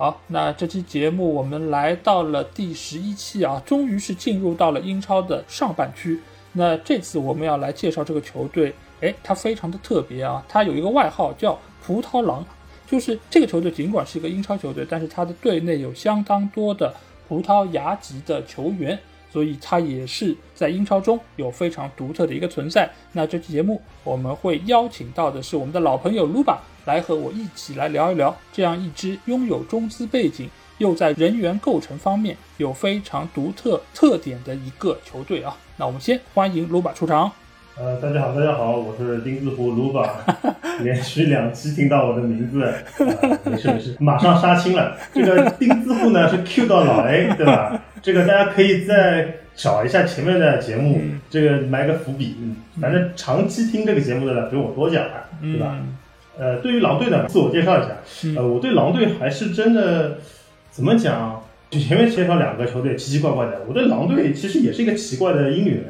好，那这期节目我们来到了第十一期啊，终于是进入到了英超的上半区。那这次我们要来介绍这个球队。哎，它非常的特别啊！它有一个外号叫“葡萄狼”，就是这个球队尽管是一个英超球队，但是它的队内有相当多的葡萄牙籍的球员，所以它也是在英超中有非常独特的一个存在。那这期节目我们会邀请到的是我们的老朋友卢巴来和我一起来聊一聊这样一支拥有中资背景又在人员构成方面有非常独特特点的一个球队啊！那我们先欢迎卢巴出场。呃，大家好，大家好，我是丁字户卢巴，连续两期听到我的名字，没事没事，马上杀青了。这个丁字户呢是 Q 到老 A，对吧？这个大家可以再找一下前面的节目，这个埋个伏笔。嗯，反正长期听这个节目的呢，不用我多讲了，对吧？呃，对于狼队呢，自我介绍一下，呃，我对狼队还是真的怎么讲？就前面介绍两个球队奇奇怪怪的，我对狼队其实也是一个奇怪的姻缘。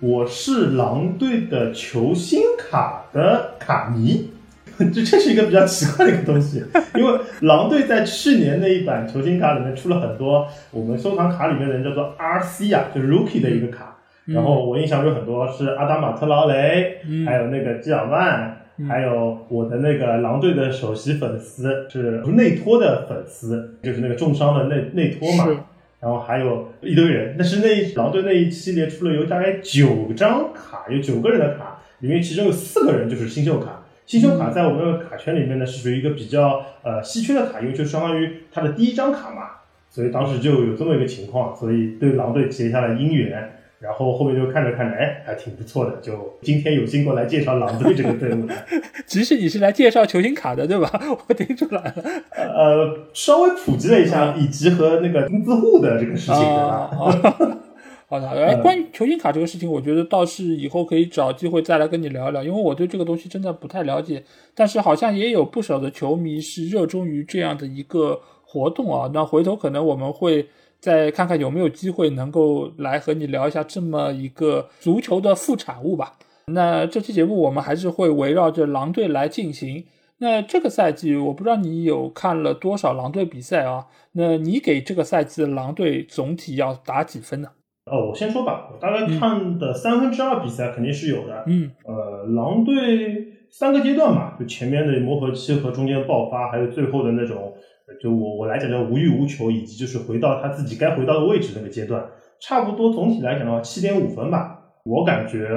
我是狼队的球星卡的卡迷，这这是一个比较奇怪的一个东西，因为狼队在去年那一版球星卡里面出了很多我们收藏卡里面的人叫做 RC 啊，就是 Rookie 的一个卡，然后我印象中很多是阿达马特劳雷，还有那个基尔曼，还有我的那个狼队的首席粉丝是内托的粉丝，就是那个重伤的内内托嘛。然后还有一堆人，但是那狼队那一系列出了有大概九张卡，有九个人的卡，里面其中有四个人就是新秀卡。新秀卡在我们的卡圈里面呢是属于一个比较呃稀缺的卡，因为就相当于他的第一张卡嘛，所以当时就有这么一个情况，所以对狼队结下了姻缘。然后后面就看着看着，哎，还挺不错的。就今天有幸过来介绍狼队这个队伍的，其实你是来介绍球星卡的，对吧？我听出来了。呃，稍微普及了一下以及和那个钉子户的这个事情，对吧？好的。哎，关于球星卡这个事情，我觉得倒是以后可以找机会再来跟你聊一聊，因为我对这个东西真的不太了解。但是好像也有不少的球迷是热衷于这样的一个活动啊。那回头可能我们会。再看看有没有机会能够来和你聊一下这么一个足球的副产物吧。那这期节目我们还是会围绕着狼队来进行。那这个赛季我不知道你有看了多少狼队比赛啊？那你给这个赛季的狼队总体要打几分呢？哦，我先说吧，我大概看的三分之二比赛肯定是有的。嗯，呃，狼队三个阶段嘛，就前面的磨合期和中间爆发，还有最后的那种。就我我来讲叫无欲无求，以及就是回到他自己该回到的位置那个阶段，差不多总体来讲的话，七点五分吧。我感觉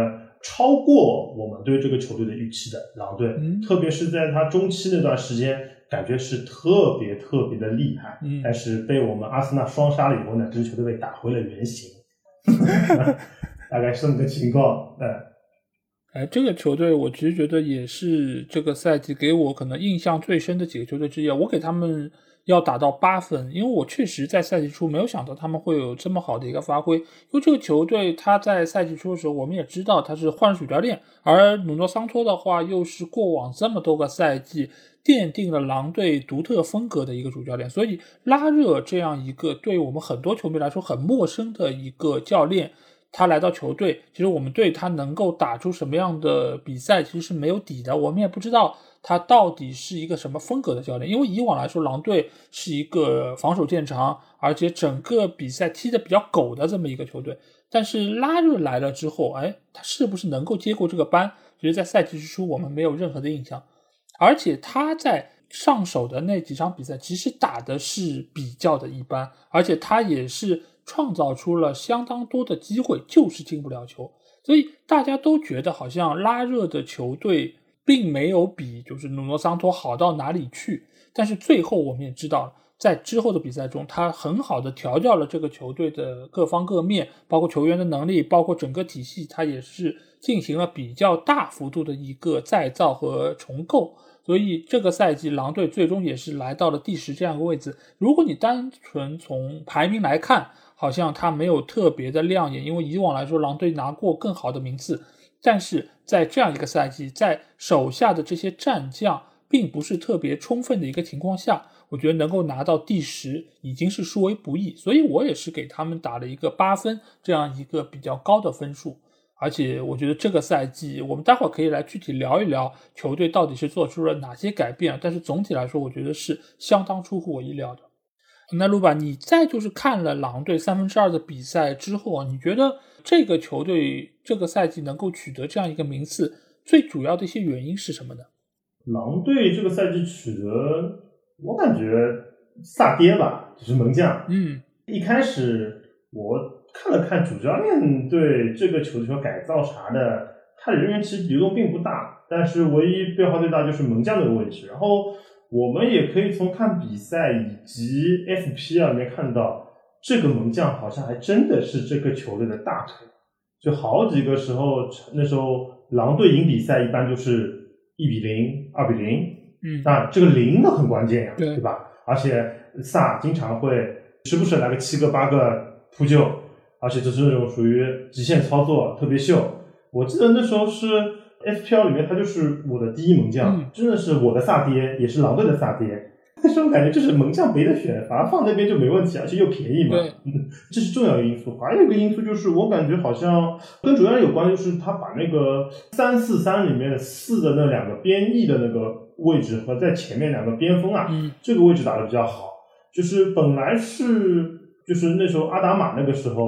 超过我们对这个球队的预期的狼队，特别是在他中期那段时间，感觉是特别特别的厉害。但是被我们阿森纳双杀了以后呢，这支球队被打回了原形 大概是这么个情况。对。哎，这个球队我其实觉得也是这个赛季给我可能印象最深的几个球队之一。我给他们要打到八分，因为我确实在赛季初没有想到他们会有这么好的一个发挥。因为这个球队他在赛季初的时候，我们也知道他是换了主教练，而努诺桑托的话又是过往这么多个赛季奠定了狼队独特风格的一个主教练，所以拉热这样一个对我们很多球迷来说很陌生的一个教练。他来到球队，其实我们对他能够打出什么样的比赛，其实是没有底的。我们也不知道他到底是一个什么风格的教练，因为以往来说，狼队是一个防守见长，而且整个比赛踢得比较狗的这么一个球队。但是拉热来了之后，哎，他是不是能够接过这个班？其实，在赛季之初，我们没有任何的印象。而且他在上手的那几场比赛，其实打的是比较的一般，而且他也是。创造出了相当多的机会，就是进不了球，所以大家都觉得好像拉热的球队并没有比就是努诺桑托好到哪里去。但是最后我们也知道，在之后的比赛中，他很好的调教了这个球队的各方各面，包括球员的能力，包括整个体系，他也是进行了比较大幅度的一个再造和重构。所以这个赛季狼队最终也是来到了第十这样一个位置。如果你单纯从排名来看，好像他没有特别的亮眼，因为以往来说狼队拿过更好的名次。但是在这样一个赛季，在手下的这些战将并不是特别充分的一个情况下，我觉得能够拿到第十已经是殊为不易，所以我也是给他们打了一个八分这样一个比较高的分数。而且我觉得这个赛季，我们待会儿可以来具体聊一聊球队到底是做出了哪些改变。但是总体来说，我觉得是相当出乎我意料的。那卢巴，你再就是看了狼队三分之二的比赛之后啊，你觉得这个球队这个赛季能够取得这样一个名次，最主要的一些原因是什么呢？狼队这个赛季取得，我感觉萨爹吧，就是门将。嗯，一开始我。看了看主教练对这个球球改造啥的，他人员其实流动并不大，但是唯一变化最大就是门将这个位置。然后我们也可以从看比赛以及 FP 啊里面看到，这个门将好像还真的是这个球队的大腿。就好几个时候，那时候狼队赢比赛一般就是一比零、二比零，嗯，那这个零的很关键呀，对对吧？而且萨经常会时不时来个七个八个扑救。而且这是那种属于极限操作，特别秀。我记得那时候是 FPL 里面，他就是我的第一门将，真的是我的萨爹，也是狼队的萨爹。那时候感觉就是门将没得选，反而放那边就没问题，而且又便宜嘛。这是重要因素。还有一个因素就是，我感觉好像跟主教练有关，就是他把那个三四三里面的四的那两个边翼的那个位置和在前面两个边锋啊，这个位置打的比较好。就是本来是。就是那时候阿达玛那个时候，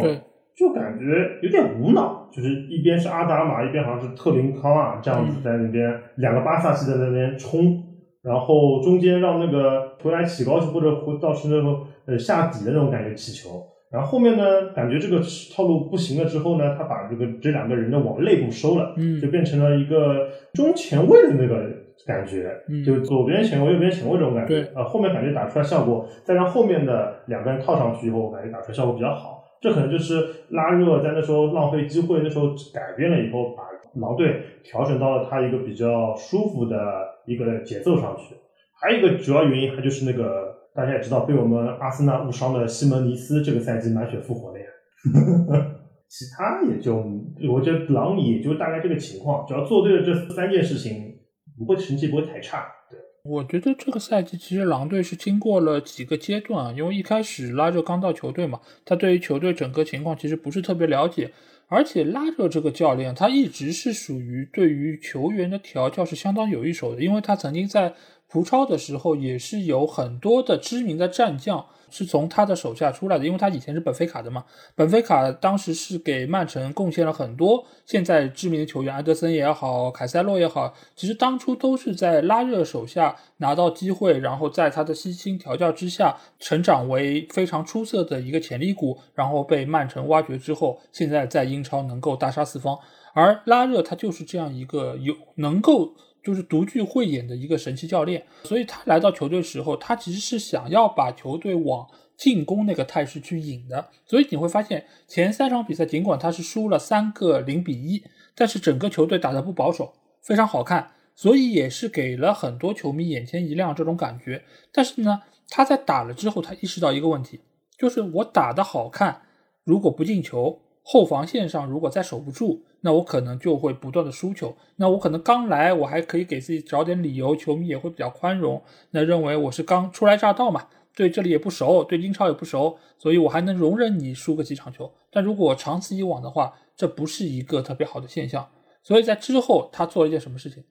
就感觉有点无脑，就是一边是阿达玛，一边好像是特林康啊这样子在那边，两个巴萨系在那边冲，然后中间让那个回来起高球或者回到是那种呃下底的那种感觉起球，然后后面呢感觉这个套路不行了之后呢，他把这个这两个人呢往内部收了，嗯就变成了一个中前卫的那个。感觉就左边前卫、右边前卫这种感觉，呃，后面感觉打出来效果，再让后面的两个人套上去以后，我感觉打出来效果比较好。这可能就是拉热在那时候浪费机会，那时候改变了以后，把狼队调整到了他一个比较舒服的一个节奏上去。还有一个主要原因，还就是那个大家也知道，被我们阿森纳误伤的西蒙尼斯，这个赛季满血复活了呀。其他也就我觉得狼也就大概这个情况，只要做对了这三件事情。不会成绩不会太差，对。我觉得这个赛季其实狼队是经过了几个阶段啊，因为一开始拉热刚到球队嘛，他对于球队整个情况其实不是特别了解，而且拉热这个教练他一直是属于对于球员的调教是相当有一手的，因为他曾经在葡超的时候也是有很多的知名的战将。是从他的手下出来的，因为他以前是本菲卡的嘛。本菲卡当时是给曼城贡献了很多现在知名的球员，安德森也好，凯塞洛也好，其实当初都是在拉热手下拿到机会，然后在他的悉心调教之下，成长为非常出色的一个潜力股，然后被曼城挖掘之后，现在在英超能够大杀四方。而拉热他就是这样一个有能够。就是独具慧眼的一个神奇教练，所以他来到球队时候，他其实是想要把球队往进攻那个态势去引的。所以你会发现，前三场比赛尽管他是输了三个零比一，但是整个球队打得不保守，非常好看，所以也是给了很多球迷眼前一亮这种感觉。但是呢，他在打了之后，他意识到一个问题，就是我打得好看，如果不进球。后防线上如果再守不住，那我可能就会不断的输球。那我可能刚来，我还可以给自己找点理由，球迷也会比较宽容。那认为我是刚初来乍到嘛，对这里也不熟，对英超也不熟，所以我还能容忍你输个几场球。但如果长此以往的话，这不是一个特别好的现象。所以在之后，他做了一件什么事情？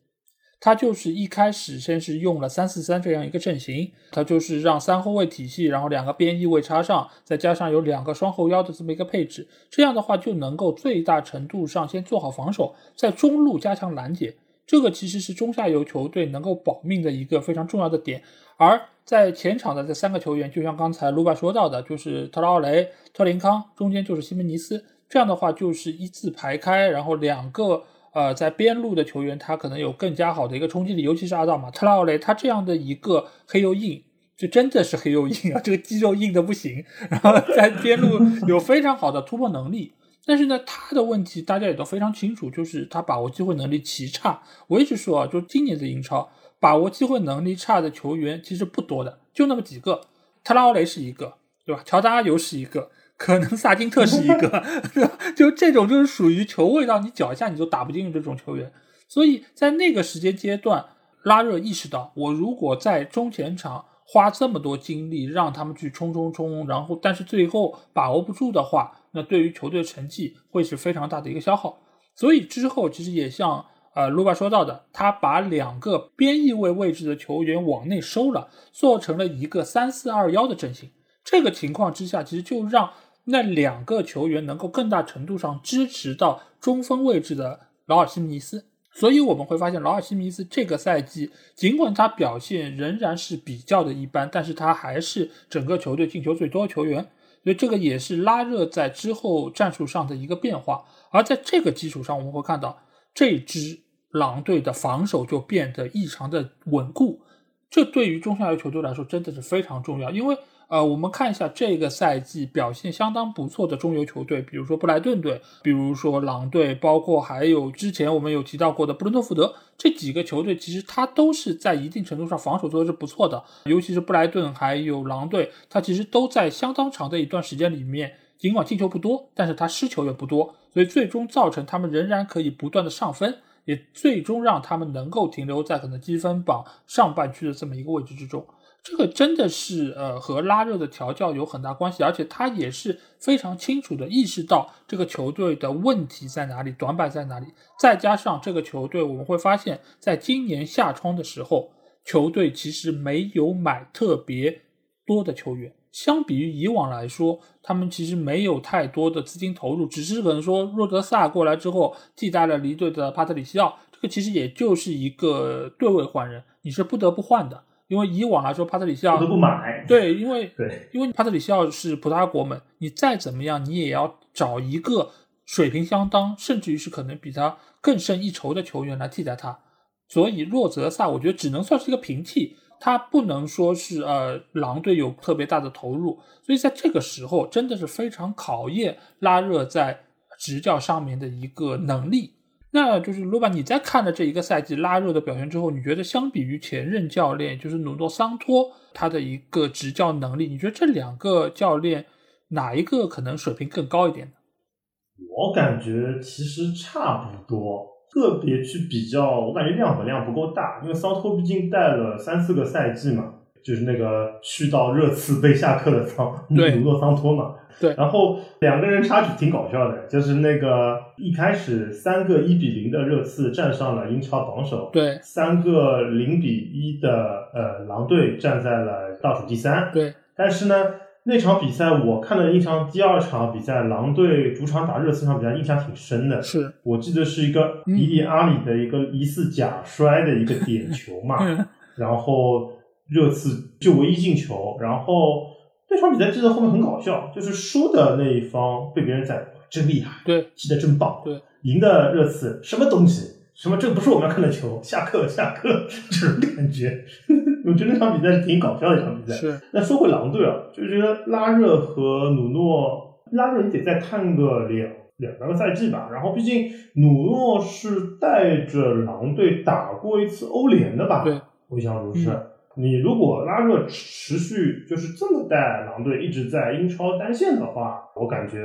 他就是一开始先是用了三四三这样一个阵型，他就是让三后卫体系，然后两个边翼位插上，再加上有两个双后腰的这么一个配置，这样的话就能够最大程度上先做好防守，在中路加强拦截。这个其实是中下游球队能够保命的一个非常重要的点。而在前场的这三个球员，就像刚才卢巴说到的，就是特拉奥雷、特林康，中间就是西门尼斯，这样的话就是一字排开，然后两个。呃，在边路的球员，他可能有更加好的一个冲击力，尤其是阿道马特拉奥雷，他这样的一个黑又硬，就真的是黑又硬啊，这个肌肉硬的不行。然后在边路有非常好的突破能力，但是呢，他的问题大家也都非常清楚，就是他把握机会能力极差。我一直说啊，就今年的英超，把握机会能力差的球员其实不多的，就那么几个。特拉奥雷是一个，对吧？乔丹阿尤是一个，可能萨金特是一个？就这种就是属于球喂到你脚下你就打不进这种球员。所以在那个时间阶段，拉热意识到，我如果在中前场。花这么多精力让他们去冲冲冲，然后但是最后把握不住的话，那对于球队成绩会是非常大的一个消耗。所以之后其实也像呃卢巴说到的，他把两个边翼位位置的球员往内收了，做成了一个三四二幺的阵型。这个情况之下，其实就让那两个球员能够更大程度上支持到中锋位置的劳尔·西米尼斯。所以我们会发现，劳尔·西米斯这个赛季，尽管他表现仍然是比较的一般，但是他还是整个球队进球最多的球员。所以这个也是拉热在之后战术上的一个变化。而在这个基础上，我们会看到这支狼队的防守就变得异常的稳固。这对于中下游球队来说真的是非常重要，因为。呃，我们看一下这个赛季表现相当不错的中游球队，比如说布莱顿队，比如说狼队，包括还有之前我们有提到过的布伦特福德这几个球队，其实它都是在一定程度上防守做的是不错的。尤其是布莱顿还有狼队，它其实都在相当长的一段时间里面，尽管进球不多，但是它失球也不多，所以最终造成他们仍然可以不断的上分，也最终让他们能够停留在可能积分榜上半区的这么一个位置之中。这个真的是呃和拉热的调教有很大关系，而且他也是非常清楚的意识到这个球队的问题在哪里，短板在哪里。再加上这个球队，我们会发现，在今年夏窗的时候，球队其实没有买特别多的球员，相比于以往来说，他们其实没有太多的资金投入，只是可能说若德萨过来之后替代了离队的帕特里西奥，这个其实也就是一个对位换人，你是不得不换的。因为以往来说，帕特里西奥都不买。对，因为对，因为帕特里西奥是葡萄牙国门，你再怎么样，你也要找一个水平相当，甚至于是可能比他更胜一筹的球员来替代他。所以洛泽萨，我觉得只能算是一个平替，他不能说是呃狼队有特别大的投入。所以在这个时候，真的是非常考验拉热在执教上面的一个能力。那就是罗巴，你在看了这一个赛季拉热的表现之后，你觉得相比于前任教练，就是努诺桑托他的一个执教能力，你觉得这两个教练哪一个可能水平更高一点呢？我感觉其实差不多，特别去比较，我感觉量本量不够大，因为桑托毕竟带了三四个赛季嘛，就是那个去到热刺被下课的桑努诺桑托嘛。对，然后两个人差距挺搞笑的，就是那个一开始三个一比零的热刺站上了英超榜首，对，三个零比一的呃狼队站在了倒数第三，对。但是呢，那场比赛我看了印象，第二场比赛狼队主场打热刺场比赛印象挺深的，是我记得是一个迪迪阿里的一个疑似假摔的一个点球嘛，然后热刺就唯一进球，然后。这场比赛记得后面很搞笑，就是输的那一方被别人宰真厉害，对，踢得真棒，对，赢的热刺什么东西，什么这不是我们要看的球，下课下课 这种感觉，我觉得那场比赛是挺搞笑的一场比赛。是，那说回狼队啊，就觉得拉热和努诺，拉热你得再看个两两三个赛季吧，然后毕竟努诺是带着狼队打过一次欧联的吧，对，我印象中是。你如果拉热持续就是这么带狼队一直在英超单线的话，我感觉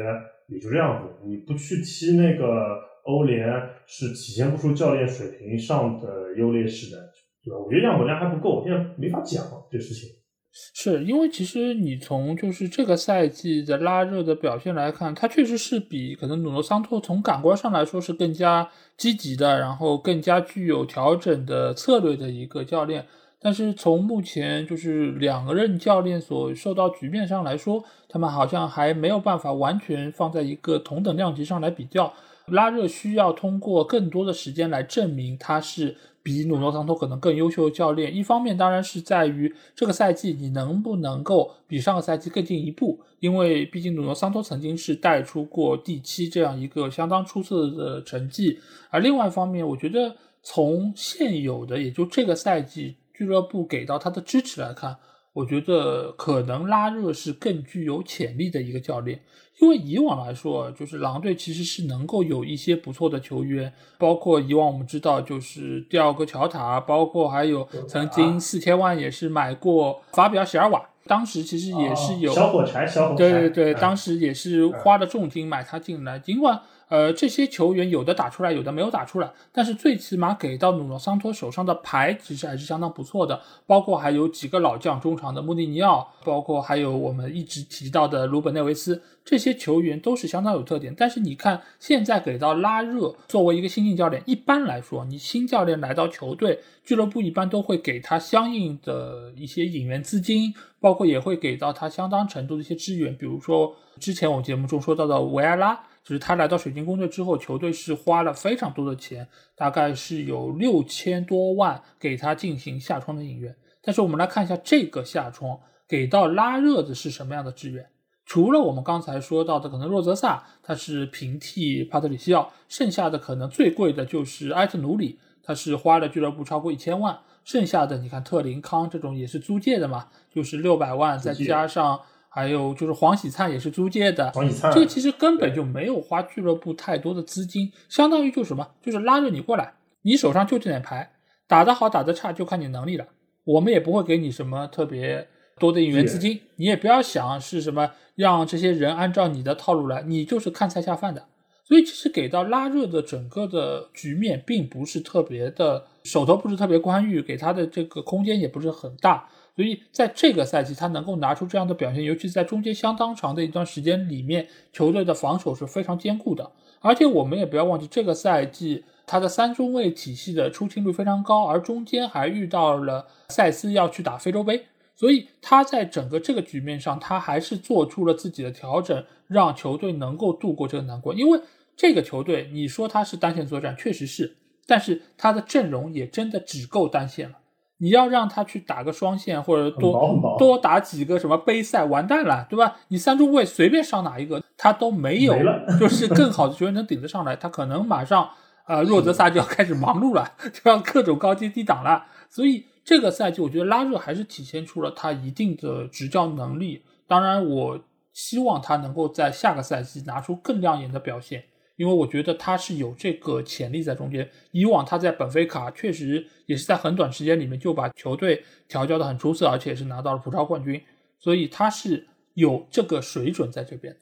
也就这样子。你不去踢那个欧联，是体现不出教练水平上的优劣势的，对吧？我觉得样本量还不够，现在没法讲这事情。是因为其实你从就是这个赛季的拉热的表现来看，他确实是比可能努诺桑托从感官上来说是更加积极的，然后更加具有调整的策略的一个教练。但是从目前就是两个任教练所受到局面上来说，他们好像还没有办法完全放在一个同等量级上来比较。拉热需要通过更多的时间来证明他是比努诺桑托可能更优秀的教练。一方面当然是在于这个赛季你能不能够比上个赛季更进一步，因为毕竟努诺桑托曾经是带出过第七这样一个相当出色的成绩。而另外一方面，我觉得从现有的也就这个赛季。俱乐部给到他的支持来看，我我觉得可能拉热是更具有潜力的一个教练，因为以往来说，就是狼队其实是能够有一些不错的球员，包括以往我们知道就是第二个乔塔，包括还有曾经四千万也是买过法比奥席尔瓦，当时其实也是有小火柴，小火柴，对对对，嗯当时也是花了重金买他进来，尽管。呃，这些球员有的打出来，有的没有打出来，但是最起码给到努诺桑托手上的牌其实还是相当不错的，包括还有几个老将中场的穆蒂尼奥，包括还有我们一直提到的鲁本内维斯，这些球员都是相当有特点。但是你看现在给到拉热作为一个新晋教练，一般来说，你新教练来到球队，俱乐部一般都会给他相应的一些引援资金，包括也会给到他相当程度的一些支援，比如说之前我节目中说到的维埃拉。就是他来到水晶宫队之后，球队是花了非常多的钱，大概是有六千多万给他进行下窗的引援。但是我们来看一下这个下窗给到拉热的是什么样的支援？除了我们刚才说到的，可能若泽萨他是平替帕特里西奥，剩下的可能最贵的就是埃特努里，他是花了俱乐部超过一千万。剩下的你看特林康这种也是租借的嘛，就是六百万，再加上。还有就是黄喜灿也是租借的，黄喜灿这个其实根本就没有花俱乐部太多的资金，相当于就是什么，就是拉着你过来，你手上就这点牌，打得好打得差就看你能力了，我们也不会给你什么特别多的引援资金，你也不要想是什么让这些人按照你的套路来，你就是看菜下饭的。所以其实给到拉热的整个的局面并不是特别的，手头不是特别宽裕，给他的这个空间也不是很大。所以在这个赛季，他能够拿出这样的表现，尤其在中间相当长的一段时间里面，球队的防守是非常坚固的。而且我们也不要忘记，这个赛季他的三中卫体系的出勤率非常高，而中间还遇到了塞斯要去打非洲杯，所以他在整个这个局面上，他还是做出了自己的调整，让球队能够度过这个难关。因为这个球队，你说他是单线作战，确实是，但是他的阵容也真的只够单线了。你要让他去打个双线，或者多多打几个什么杯赛，完蛋了，对吧？你三中卫随便上哪一个，他都没有，就是更好的球员能顶得上来。他可能马上，呃，若泽萨就要开始忙碌了，就要各种高阶低档了。所以这个赛季，我觉得拉热还是体现出了他一定的执教能力。当然，我希望他能够在下个赛季拿出更亮眼的表现。因为我觉得他是有这个潜力在中间。以往他在本菲卡确实也是在很短时间里面就把球队调教的很出色，而且是拿到了葡超冠军，所以他是有这个水准在这边。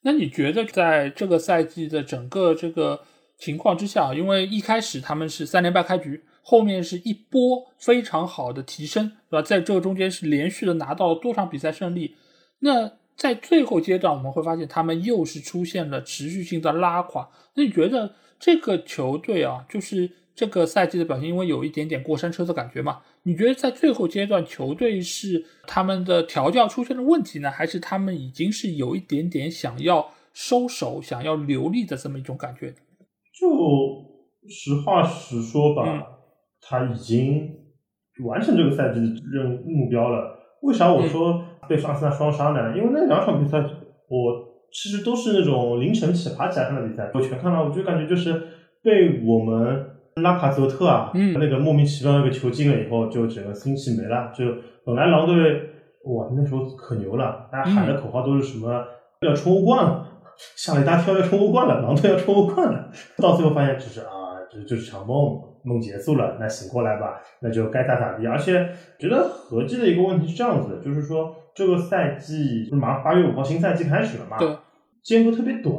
那你觉得在这个赛季的整个这个情况之下，因为一开始他们是三连败开局，后面是一波非常好的提升，对吧？在这个中间是连续的拿到多场比赛胜利，那。在最后阶段，我们会发现他们又是出现了持续性的拉垮。那你觉得这个球队啊，就是这个赛季的表现，因为有一点点过山车的感觉嘛？你觉得在最后阶段，球队是他们的调教出现了问题呢，还是他们已经是有一点点想要收手、想要留力的这么一种感觉？就实话实说吧，嗯、他已经完成这个赛季的任务目标了。为啥我说？被阿森纳双杀呢，因为那两场比赛我其实都是那种凌晨起爬起来看的比赛，我全看了，我就感觉就是被我们拉卡泽特啊，嗯，那个莫名其妙那个球进了以后，就整个心气没了。就本来狼队哇那时候可牛了，大家喊的口号都是什么、嗯、要冲欧冠了，吓了一大跳要冲欧冠了，狼队要冲欧冠了，到最后发现只是啊，这就是场梦。梦结束了，那醒过来吧，那就该咋咋地。而且觉得合计的一个问题是这样子的，就是说这个赛季不是马上八月五号新赛季开始了嘛？对，间隔特别短，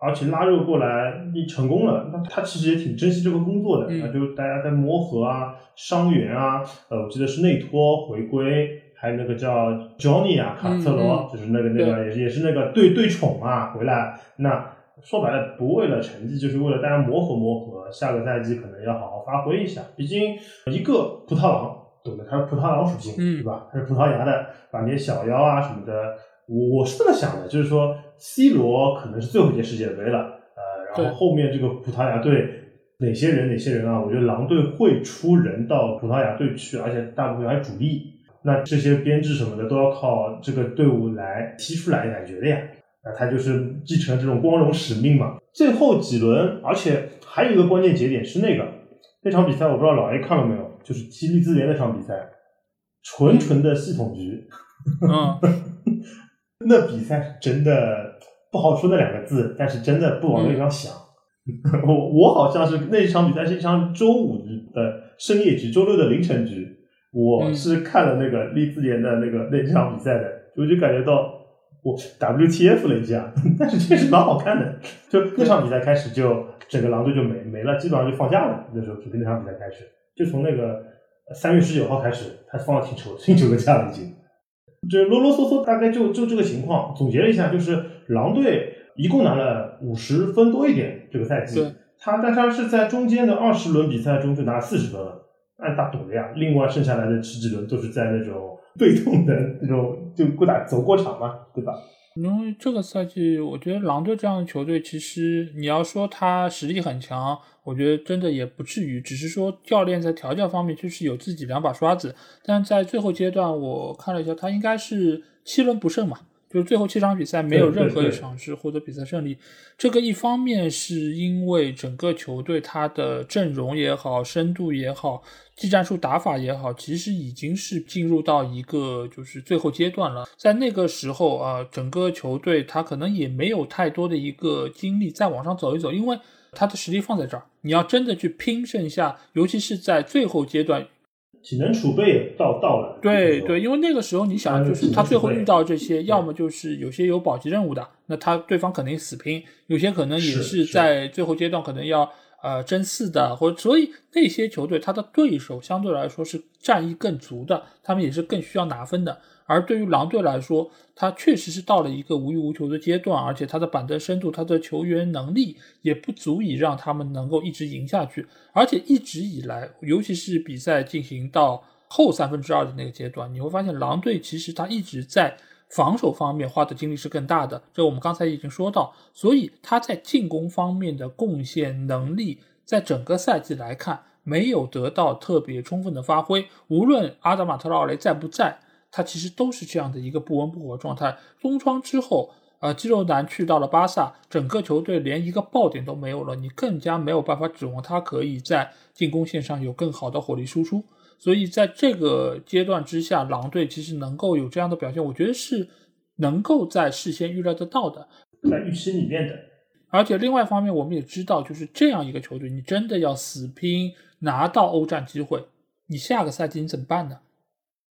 而且拉热过来你成功了，那他其实也挺珍惜这个工作的，嗯、那就大家在磨合啊、伤员啊，呃，我记得是内托回归，还有那个叫 Johnny 啊，卡特罗，嗯、就是那个那个也是也是那个对对宠啊回来那。说白了，不为了成绩，就是为了大家磨合磨合。下个赛季可能要好好发挥一下。毕竟一个葡萄狼，懂的，它是葡萄狼属性，嗯、对吧？它是葡萄牙的，把那些小妖啊什么的，我我是这么想的，就是说，C 罗可能是最后一届世界杯了，呃，然后后面这个葡萄牙队哪些人哪些人啊？我觉得狼队会出人到葡萄牙队去，而且大部分还主力。那这些编制什么的都要靠这个队伍来踢出来感觉的呀。那他就是继承了这种光荣使命嘛。最后几轮，而且还有一个关键节点是那个那场比赛，我不知道老 A 看了没有，就是踢利兹联那场比赛。纯纯的系统局。嗯，那比赛是真的不好说那两个字，但是真的不往那地方想。我我好像是那一场比赛是一场周五的深夜局，周六的凌晨局。我是看了那个利兹联的那个那场比赛的，我就感觉到我 WTF 了一下，但是确实蛮好看的。就那场比赛开始，就整个狼队就没没了，基本上就放假了。那时候就从那场比赛开始，就从那个三月十九号开始，他放了挺久挺久的假了已经。这啰啰嗦嗦，大概就就这个情况。总结了一下，就是狼队一共拿了五十分多一点，这个赛季。他但他是在中间的二十轮比赛中就拿了四十分了。按打赌的呀，另外剩下来的十几轮都是在那种被动的那种，就过打走过场嘛，对吧？因为这个赛季，我觉得狼队这样的球队，其实你要说他实力很强，我觉得真的也不至于，只是说教练在调教方面就是有自己两把刷子。但在最后阶段，我看了一下，他应该是七轮不胜嘛。就是最后七场比赛没有任何一场是获得比赛胜利，这个一方面是因为整个球队他的阵容也好、深度也好、技战术打法也好，其实已经是进入到一个就是最后阶段了。在那个时候啊，整个球队他可能也没有太多的一个精力再往上走一走，因为他的实力放在这儿，你要真的去拼剩下，尤其是在最后阶段。体能储备也到到了，对对，因为那个时候你想，就是他最后遇到这些，要么就是有些有保级任务的，那他对方肯定死拼；有些可能也是在最后阶段可能要呃争四的，或者所以那些球队他的对手相对来说是战意更足的，他们也是更需要拿分的。而对于狼队来说，他确实是到了一个无欲无求的阶段，而且他的板凳深度、他的球员能力也不足以让他们能够一直赢下去。而且一直以来，尤其是比赛进行到后三分之二的那个阶段，你会发现狼队其实他一直在防守方面花的精力是更大的。这我们刚才已经说到，所以他在进攻方面的贡献能力，在整个赛季来看没有得到特别充分的发挥。无论阿德马特劳雷在不在。他其实都是这样的一个不温不火状态。冬窗之后，呃，肌肉男去到了巴萨，整个球队连一个爆点都没有了，你更加没有办法指望他可以在进攻线上有更好的火力输出。所以在这个阶段之下，狼队其实能够有这样的表现，我觉得是能够在事先预料得到的，在预期里面的。而且另外一方面，我们也知道，就是这样一个球队，你真的要死拼拿到欧战机会，你下个赛季你怎么办呢？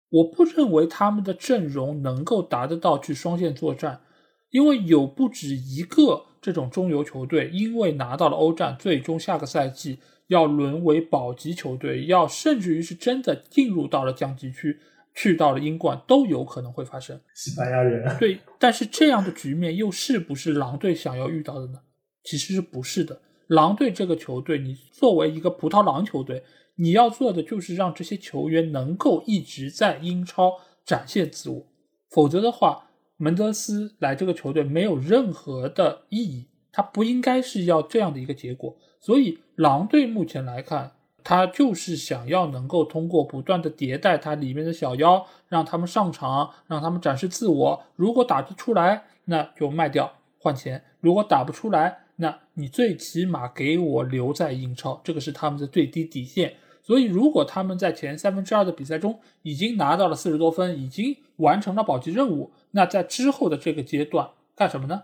我不认为他们的阵容能够达得到去双线作战，因为有不止一个这种中游球队，因为拿到了欧战，最终下个赛季要沦为保级球队，要甚至于是真的进入到了降级区，去到了英冠都有可能会发生。西班牙人 对，但是这样的局面又是不是狼队想要遇到的呢？其实是不是的。狼队这个球队，你作为一个葡萄狼球队。你要做的就是让这些球员能够一直在英超展现自我，否则的话，门德斯来这个球队没有任何的意义。他不应该是要这样的一个结果。所以，狼队目前来看，他就是想要能够通过不断的迭代他里面的小妖，让他们上场，让他们展示自我。如果打得出来，那就卖掉换钱；如果打不出来，那你最起码给我留在英超，这个是他们的最低底线。所以，如果他们在前三分之二的比赛中已经拿到了四十多分，已经完成了保级任务，那在之后的这个阶段干什么呢？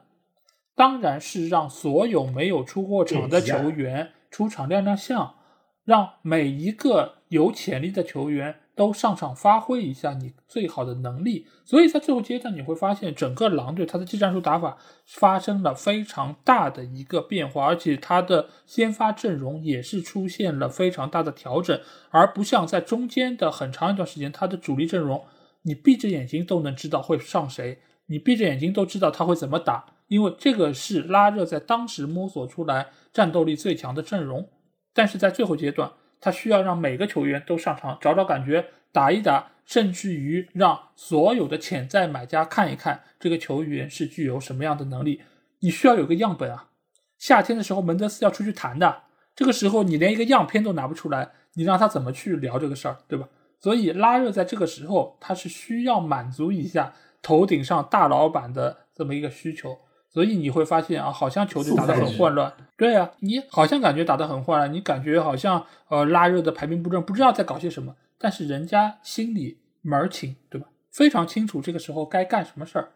当然是让所有没有出过场的球员出场亮亮相，让每一个有潜力的球员。都上场发挥一下你最好的能力，所以在最后阶段你会发现，整个狼队他的技战术打法发生了非常大的一个变化，而且他的先发阵容也是出现了非常大的调整，而不像在中间的很长一段时间，他的主力阵容你闭着眼睛都能知道会上谁，你闭着眼睛都知道他会怎么打，因为这个是拉热在当时摸索出来战斗力最强的阵容，但是在最后阶段。他需要让每个球员都上场找找感觉，打一打，甚至于让所有的潜在买家看一看这个球员是具有什么样的能力。你需要有个样本啊。夏天的时候，门德斯要出去谈的，这个时候你连一个样片都拿不出来，你让他怎么去聊这个事儿，对吧？所以拉热在这个时候，他是需要满足一下头顶上大老板的这么一个需求。所以你会发现啊，好像球队打得很混乱。对啊，你好像感觉打得很混乱，你感觉好像呃拉热的排兵布阵，不知道在搞些什么。但是人家心里门儿清，对吧？非常清楚这个时候该干什么事儿，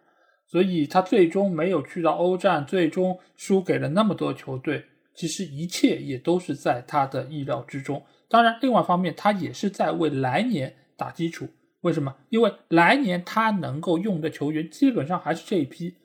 所以他最终没有去到欧战，最终输给了那么多球队。其实一切也都是在他的意料之中。当然，另外一方面，他也是在为来年打基础。为什么？因为来年他能够用的球员基本上还是这一批。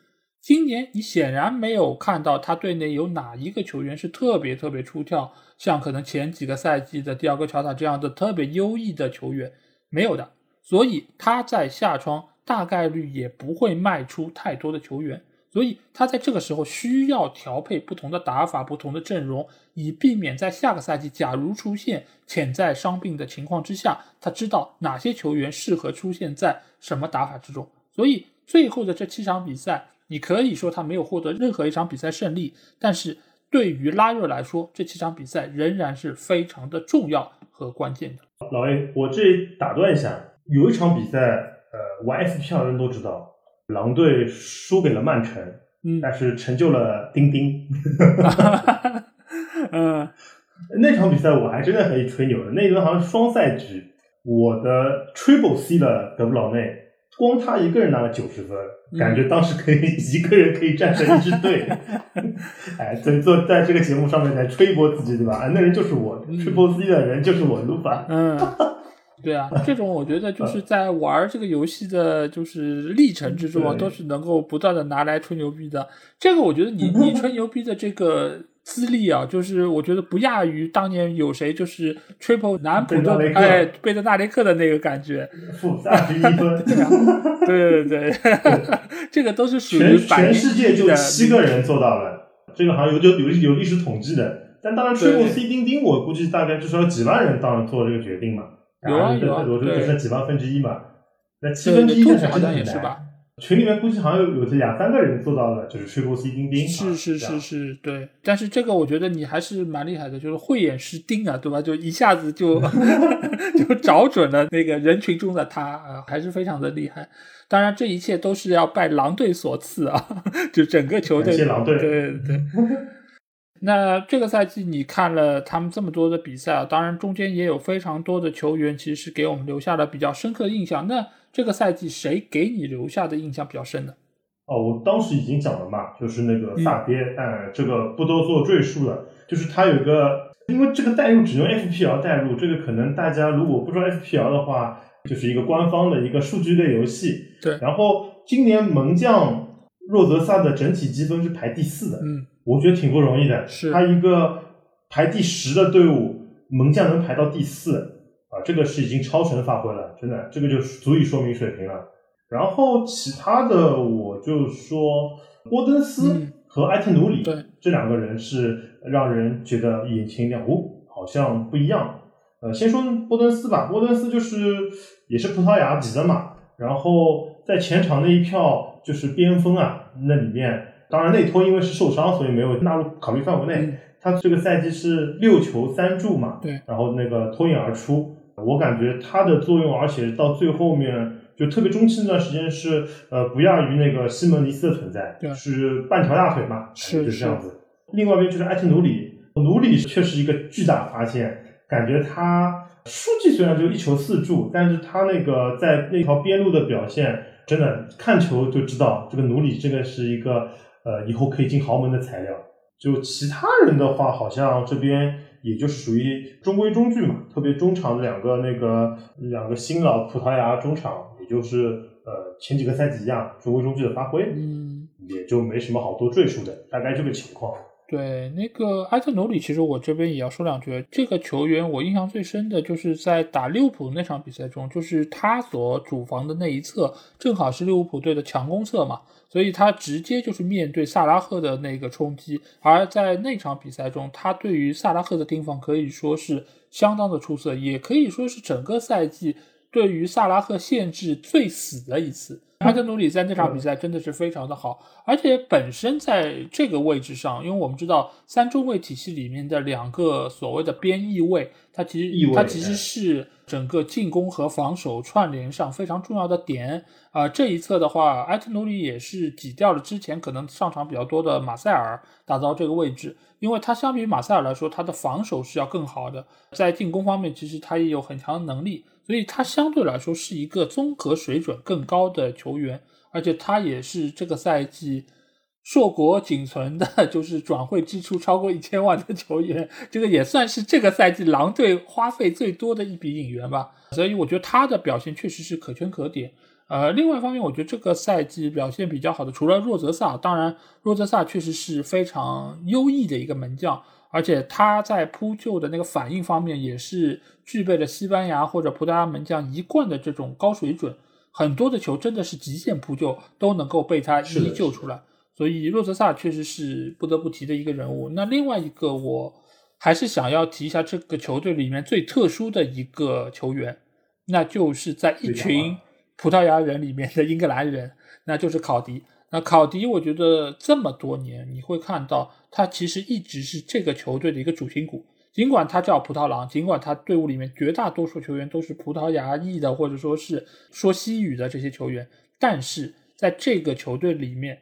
今年你显然没有看到他队内有哪一个球员是特别特别出挑，像可能前几个赛季的第二个乔塔这样的特别优异的球员，没有的。所以他在夏窗大概率也不会卖出太多的球员，所以他在这个时候需要调配不同的打法、不同的阵容，以避免在下个赛季假如出现潜在伤病的情况之下，他知道哪些球员适合出现在什么打法之中。所以最后的这七场比赛。你可以说他没有获得任何一场比赛胜利，但是对于拉热来说，这七场比赛仍然是非常的重要和关键的。老 A，我这里打断一下，有一场比赛，呃，玩 FPL 的人都知道，狼队输给了曼城，嗯，但是成就了丁丁。嗯，那场比赛我还真的可以吹牛的，那一轮好像是双赛局，我的 Triple C 了德布劳内。光他一个人拿了九十分，感觉当时可以一个人可以战胜一支队。哎，以坐在这个节目上面来吹一波自己，对吧？啊，那人就是我，吹波 C 的人就是我，卢凡。嗯，对啊，这种我觉得就是在玩这个游戏的，就是历程之中啊，都是能够不断的拿来吹牛逼的。这个我觉得你你吹牛逼的这个。资历啊，就是我觉得不亚于当年有谁就是 triple 南普的哎贝德纳雷克的那个感觉，负三十一分，对对对，这个都是属于全世界就七个人做到了，这个好像有就有有历史统计的，但当然 triple C 钉钉，我估计大概至少有几万人当然做这个决定嘛，有啊有啊，我就只剩几万分之一嘛，那七分之一好像也是吧。群里面估计好像有有这两三个人做到了，就是吹波 C 钉钉。是是是是，对。但是这个我觉得你还是蛮厉害的，就是慧眼识丁啊，对吧？就一下子就 就找准了那个人群中的他啊，还是非常的厉害。当然，这一切都是要拜狼队所赐啊，就整个球队。谢狼队。对对。那这个赛季你看了他们这么多的比赛啊，当然中间也有非常多的球员，其实给我们留下了比较深刻的印象。那这个赛季谁给你留下的印象比较深的？哦，我当时已经讲了嘛，就是那个萨爹，但这个不多做赘述了。就是他有个，因为这个代入只用 FPL 代入，这个可能大家如果不知道 FPL 的话，就是一个官方的一个数据类游戏。对。然后今年门将若泽萨的整体积分是排第四的，嗯，我觉得挺不容易的。是。他一个排第十的队伍，门将能排到第四。啊，这个是已经超神发挥了，真的，这个就足以说明水平了。然后其他的，我就说波登斯和埃特努里，对，这两个人是让人觉得眼前一亮，哦，好像不一样。呃，先说波登斯吧，波登斯就是也是葡萄牙籍的嘛，然后在前场那一票就是边锋啊，那里面当然内托因为是受伤，所以没有纳入考虑范围内。他这个赛季是六球三助嘛，对，然后那个脱颖而出。我感觉它的作用，而且到最后面就特别中期那段时间是呃不亚于那个西蒙尼斯的存在，是半条大腿嘛，是就是这样子。另外一边就是埃提努里，努里确实一个巨大发现，感觉他数据虽然就一球四助，但是他那个在那条边路的表现，真的看球就知道这个努里这个是一个呃以后可以进豪门的材料。就其他人的话，好像这边。也就是属于中规中矩嘛，特别中场的两个那个两个新老葡萄牙中场，也就是呃前几个赛季一样中规中矩的发挥，嗯，也就没什么好多赘述的，大概这个情况。对，那个埃特努里，其实我这边也要说两句。这个球员我印象最深的就是在打利物浦那场比赛中，就是他所主防的那一侧，正好是利物浦队的强攻侧嘛。所以他直接就是面对萨拉赫的那个冲击，而在那场比赛中，他对于萨拉赫的盯防可以说是相当的出色，也可以说是整个赛季对于萨拉赫限制最死的一次。阿特努里在那场比赛真的是非常的好，而且本身在这个位置上，因为我们知道三中卫体系里面的两个所谓的边翼位，它其实它其实是整个进攻和防守串联上非常重要的点。啊，这一侧的话，埃特努里也是挤掉了之前可能上场比较多的马塞尔，打造这个位置，因为他相比于马塞尔来说，他的防守是要更好的，在进攻方面其实他也有很强的能力。所以他相对来说是一个综合水准更高的球员，而且他也是这个赛季硕果仅存的，就是转会支出超过一千万的球员，这个也算是这个赛季狼队花费最多的一笔引援吧。所以我觉得他的表现确实是可圈可点。呃，另外一方面，我觉得这个赛季表现比较好的，除了若泽萨，当然若泽萨确实是非常优异的一个门将。而且他在扑救的那个反应方面，也是具备了西班牙或者葡萄牙门将一贯的这种高水准。很多的球真的是极限扑救都能够被他一一救出来。所以洛泽萨确实是不得不提的一个人物。那另外一个，我还是想要提一下这个球队里面最特殊的一个球员，那就是在一群葡萄牙人里面的英格兰人，那就是考迪。那考迪，我觉得这么多年，你会看到他其实一直是这个球队的一个主心骨。尽管他叫葡萄狼，尽管他队伍里面绝大多数球员都是葡萄牙裔的，或者说是说西语的这些球员，但是在这个球队里面，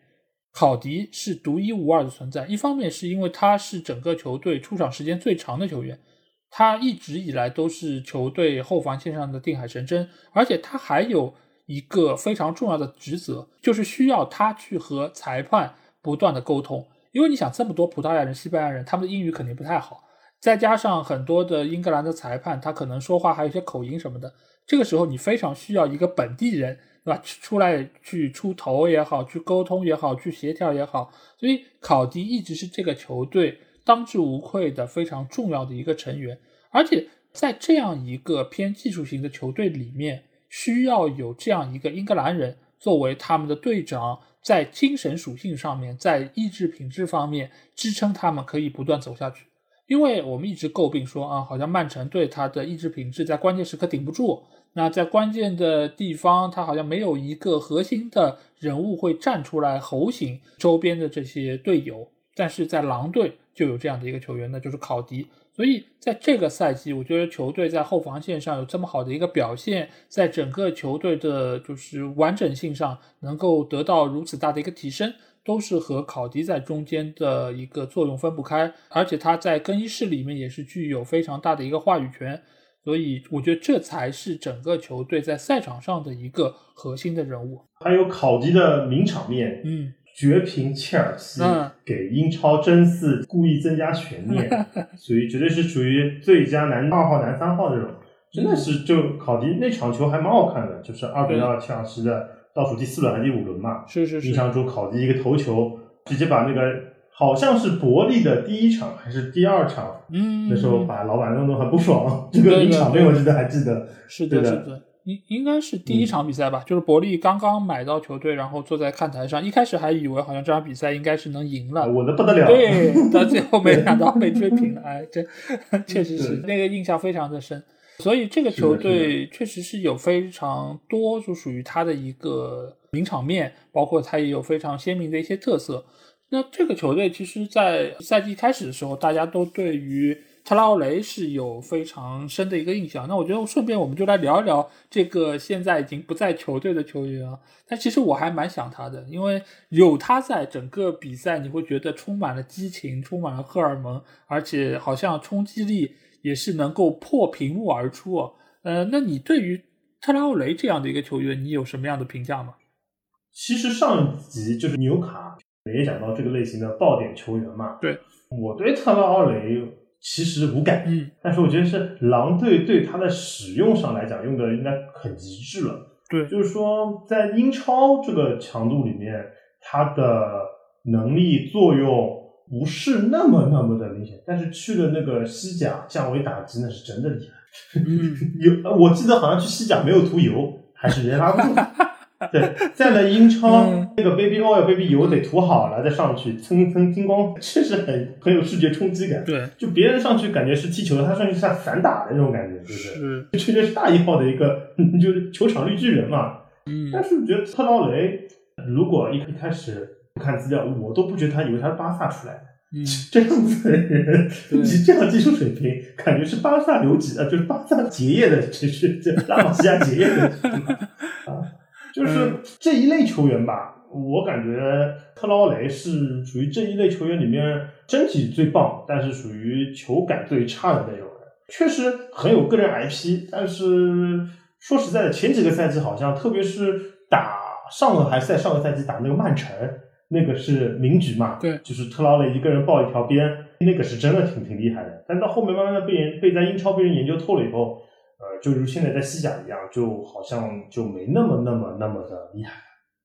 考迪是独一无二的存在。一方面是因为他是整个球队出场时间最长的球员，他一直以来都是球队后防线上的定海神针，而且他还有。一个非常重要的职责就是需要他去和裁判不断的沟通，因为你想这么多葡萄牙人、西班牙人，他们的英语肯定不太好，再加上很多的英格兰的裁判，他可能说话还有一些口音什么的，这个时候你非常需要一个本地人，对吧？出来去出头也好，去沟通也好，去协调也好，所以考迪一直是这个球队当之无愧的非常重要的一个成员，而且在这样一个偏技术型的球队里面。需要有这样一个英格兰人作为他们的队长，在精神属性上面，在意志品质方面支撑他们可以不断走下去。因为我们一直诟病说啊，好像曼城队他的意志品质在关键时刻顶不住，那在关键的地方他好像没有一个核心的人物会站出来吼醒周边的这些队友。但是在狼队就有这样的一个球员，那就是考迪。所以在这个赛季，我觉得球队在后防线上有这么好的一个表现，在整个球队的就是完整性上能够得到如此大的一个提升，都是和考迪在中间的一个作用分不开。而且他在更衣室里面也是具有非常大的一个话语权，所以我觉得这才是整个球队在赛场上的一个核心的人物。还有考迪的名场面，嗯。绝平切尔西，给英超争四故意增加悬念，属于绝对是属于最佳男二号、男三号这种，真的是就考迪那场球还蛮好看的，就是二比二切尔西的倒数第四轮还是第五轮嘛，是是是，印象中考迪一个头球，直接把那个好像是伯利的第一场还是第二场，嗯，那时候把老板弄得很不爽，这个名场面我记得还记得，是的，是的。应应该是第一场比赛吧，就是伯利刚刚买到球队，然后坐在看台上，一开始还以为好像这场比赛应该是能赢了，稳的不得了，对，到最后没想到被追平了，哎，这确实是那个印象非常的深，所以这个球队确实是有非常多就属于他的一个名场面，包括他也有非常鲜明的一些特色。那这个球队其实，在赛季开始的时候，大家都对于。特拉奥雷是有非常深的一个印象，那我觉得顺便我们就来聊一聊这个现在已经不在球队的球员啊。但其实我还蛮想他的，因为有他在整个比赛，你会觉得充满了激情，充满了荷尔蒙，而且好像冲击力也是能够破屏幕而出。呃，那你对于特拉奥雷这样的一个球员，你有什么样的评价吗？其实上一集就是纽卡也讲到这个类型的爆点球员嘛。对，我对特拉奥雷。其实无感，嗯，但是我觉得是狼队对它的使用上来讲，用的应该很极致了。对，就是说在英超这个强度里面，它的能力作用不是那么那么的明显。但是去了那个西甲降维打击，那是真的厉害。嗯，有，我记得好像去西甲没有涂油，还是人拉不住。对，在了英超，那个 baby oil baby 油得涂好了再上去，蹭蹭金光，确实很很有视觉冲击感。对，就别人上去感觉是踢球，他上去像散打的那种感觉，是不是？确实是大一号的一个，就是球场绿巨人嘛。嗯。但是我觉得特劳雷，如果一一开始不看资料，我都不觉得他以为他是巴萨出来的。嗯。这样子的人，以这样技术水平，感觉是巴萨留级啊，就是巴萨结业的，只是这拉玛西亚结业的啊。就是这一类球员吧，我感觉特劳雷是属于这一类球员里面身体最棒，但是属于球感最差的那种人。确实很有个人 IP，但是说实在的，前几个赛季好像，特别是打上个还是在上个赛季打那个曼城，那个是名局嘛，对，就是特劳雷一个人抱一条边，那个是真的挺挺厉害的。但到后面慢慢的被人被在英超被人研究透了以后，就如现在在西甲一样，就好像就没那么那么那么的厉害。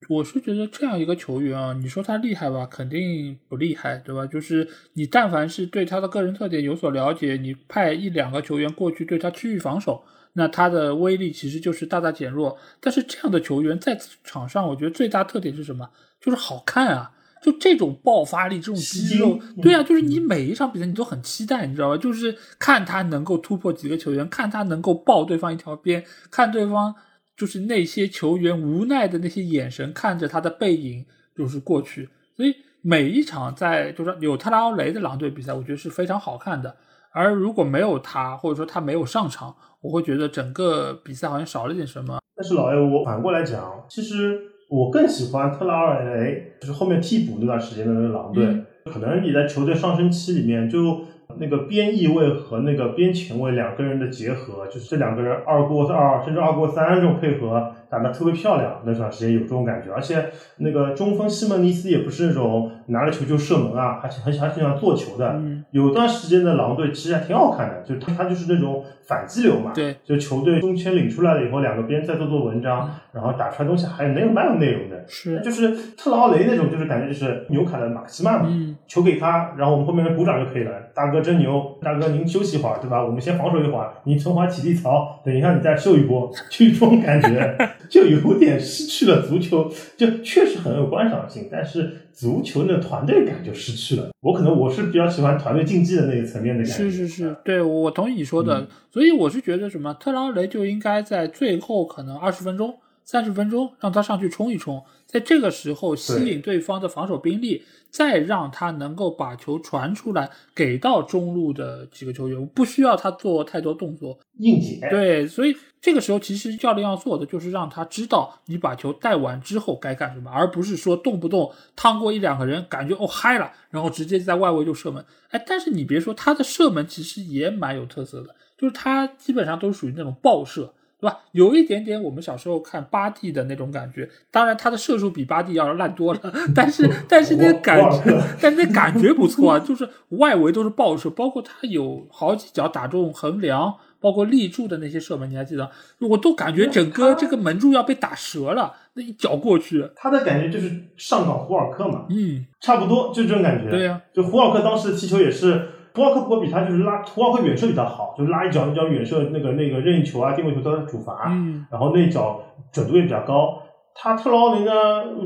我是觉得这样一个球员啊，你说他厉害吧，肯定不厉害，对吧？就是你但凡是对他的个人特点有所了解，你派一两个球员过去对他区域防守，那他的威力其实就是大大减弱。但是这样的球员在场上，我觉得最大特点是什么？就是好看啊！就这种爆发力，这种肌肉，对啊，就是你每一场比赛你都很期待，你知道吧？就是看他能够突破几个球员，看他能够爆对方一条边，看对方。就是那些球员无奈的那些眼神，看着他的背影，就是过去。所以每一场在就是有特拉奥雷的狼队比赛，我觉得是非常好看的。而如果没有他，或者说他没有上场，我会觉得整个比赛好像少了点什么。但是老爷，我反过来讲，其实我更喜欢特拉尔雷，就是后面替补那段时间的那个狼队，可能你在球队上升期里面就。那个边翼位和那个边前卫两个人的结合，就是这两个人二过二甚至二过三这种配合打得特别漂亮。那段时间有这种感觉，而且那个中锋西门尼斯也不是那种拿着球就射门啊，还是很很喜欢做球的。有段时间的狼队其实还挺好看的，就他他就是那种反击流嘛，对，就球队中圈领出来了以后，两个边再做做文章，然后打出来东西还有没有蛮有内容的。是，就是特劳雷那种，就是感觉就是纽卡的马克西曼嘛，球给他，然后我们后面鼓掌就可以了，大哥。真牛，大哥您休息一会儿，对吧？我们先防守一会儿，你存会体力槽，等一下你再秀一波，就这种感觉，就有点失去了足球，就确实很有观赏性，但是足球的团队感就失去了。我可能我是比较喜欢团队竞技的那个层面的感觉。是是是，对我同意你说的，所以我是觉得什么，特劳雷就应该在最后可能二十分钟、三十分钟让他上去冲一冲，在这个时候吸引对方的防守兵力。再让他能够把球传出来，给到中路的几个球员，不需要他做太多动作，硬解。对，所以这个时候其实教练要做的就是让他知道你把球带完之后该干什么，而不是说动不动趟过一两个人，感觉哦嗨了，然后直接在外围就射门。哎，但是你别说他的射门其实也蛮有特色的，就是他基本上都属于那种爆射。对吧？有一点点我们小时候看巴蒂的那种感觉，当然他的射术比巴蒂要烂多了，但是 但是那感觉，但是那感觉不错啊，就是外围都是爆射，包括他有好几脚打中横梁，包括立柱的那些射门，你还记得？我都感觉整个这个门柱要被打折了，那一脚过去，他的感觉就是上港胡尔克嘛，嗯，差不多就这种感觉。对呀，就胡尔克当时踢球也是。胡尔克不过比他就是拉，胡尔克远射比较好，就是拉一脚一脚远射那个那个任意球啊定位球都是主罚，嗯，然后那脚准度也比较高。他特劳雷呢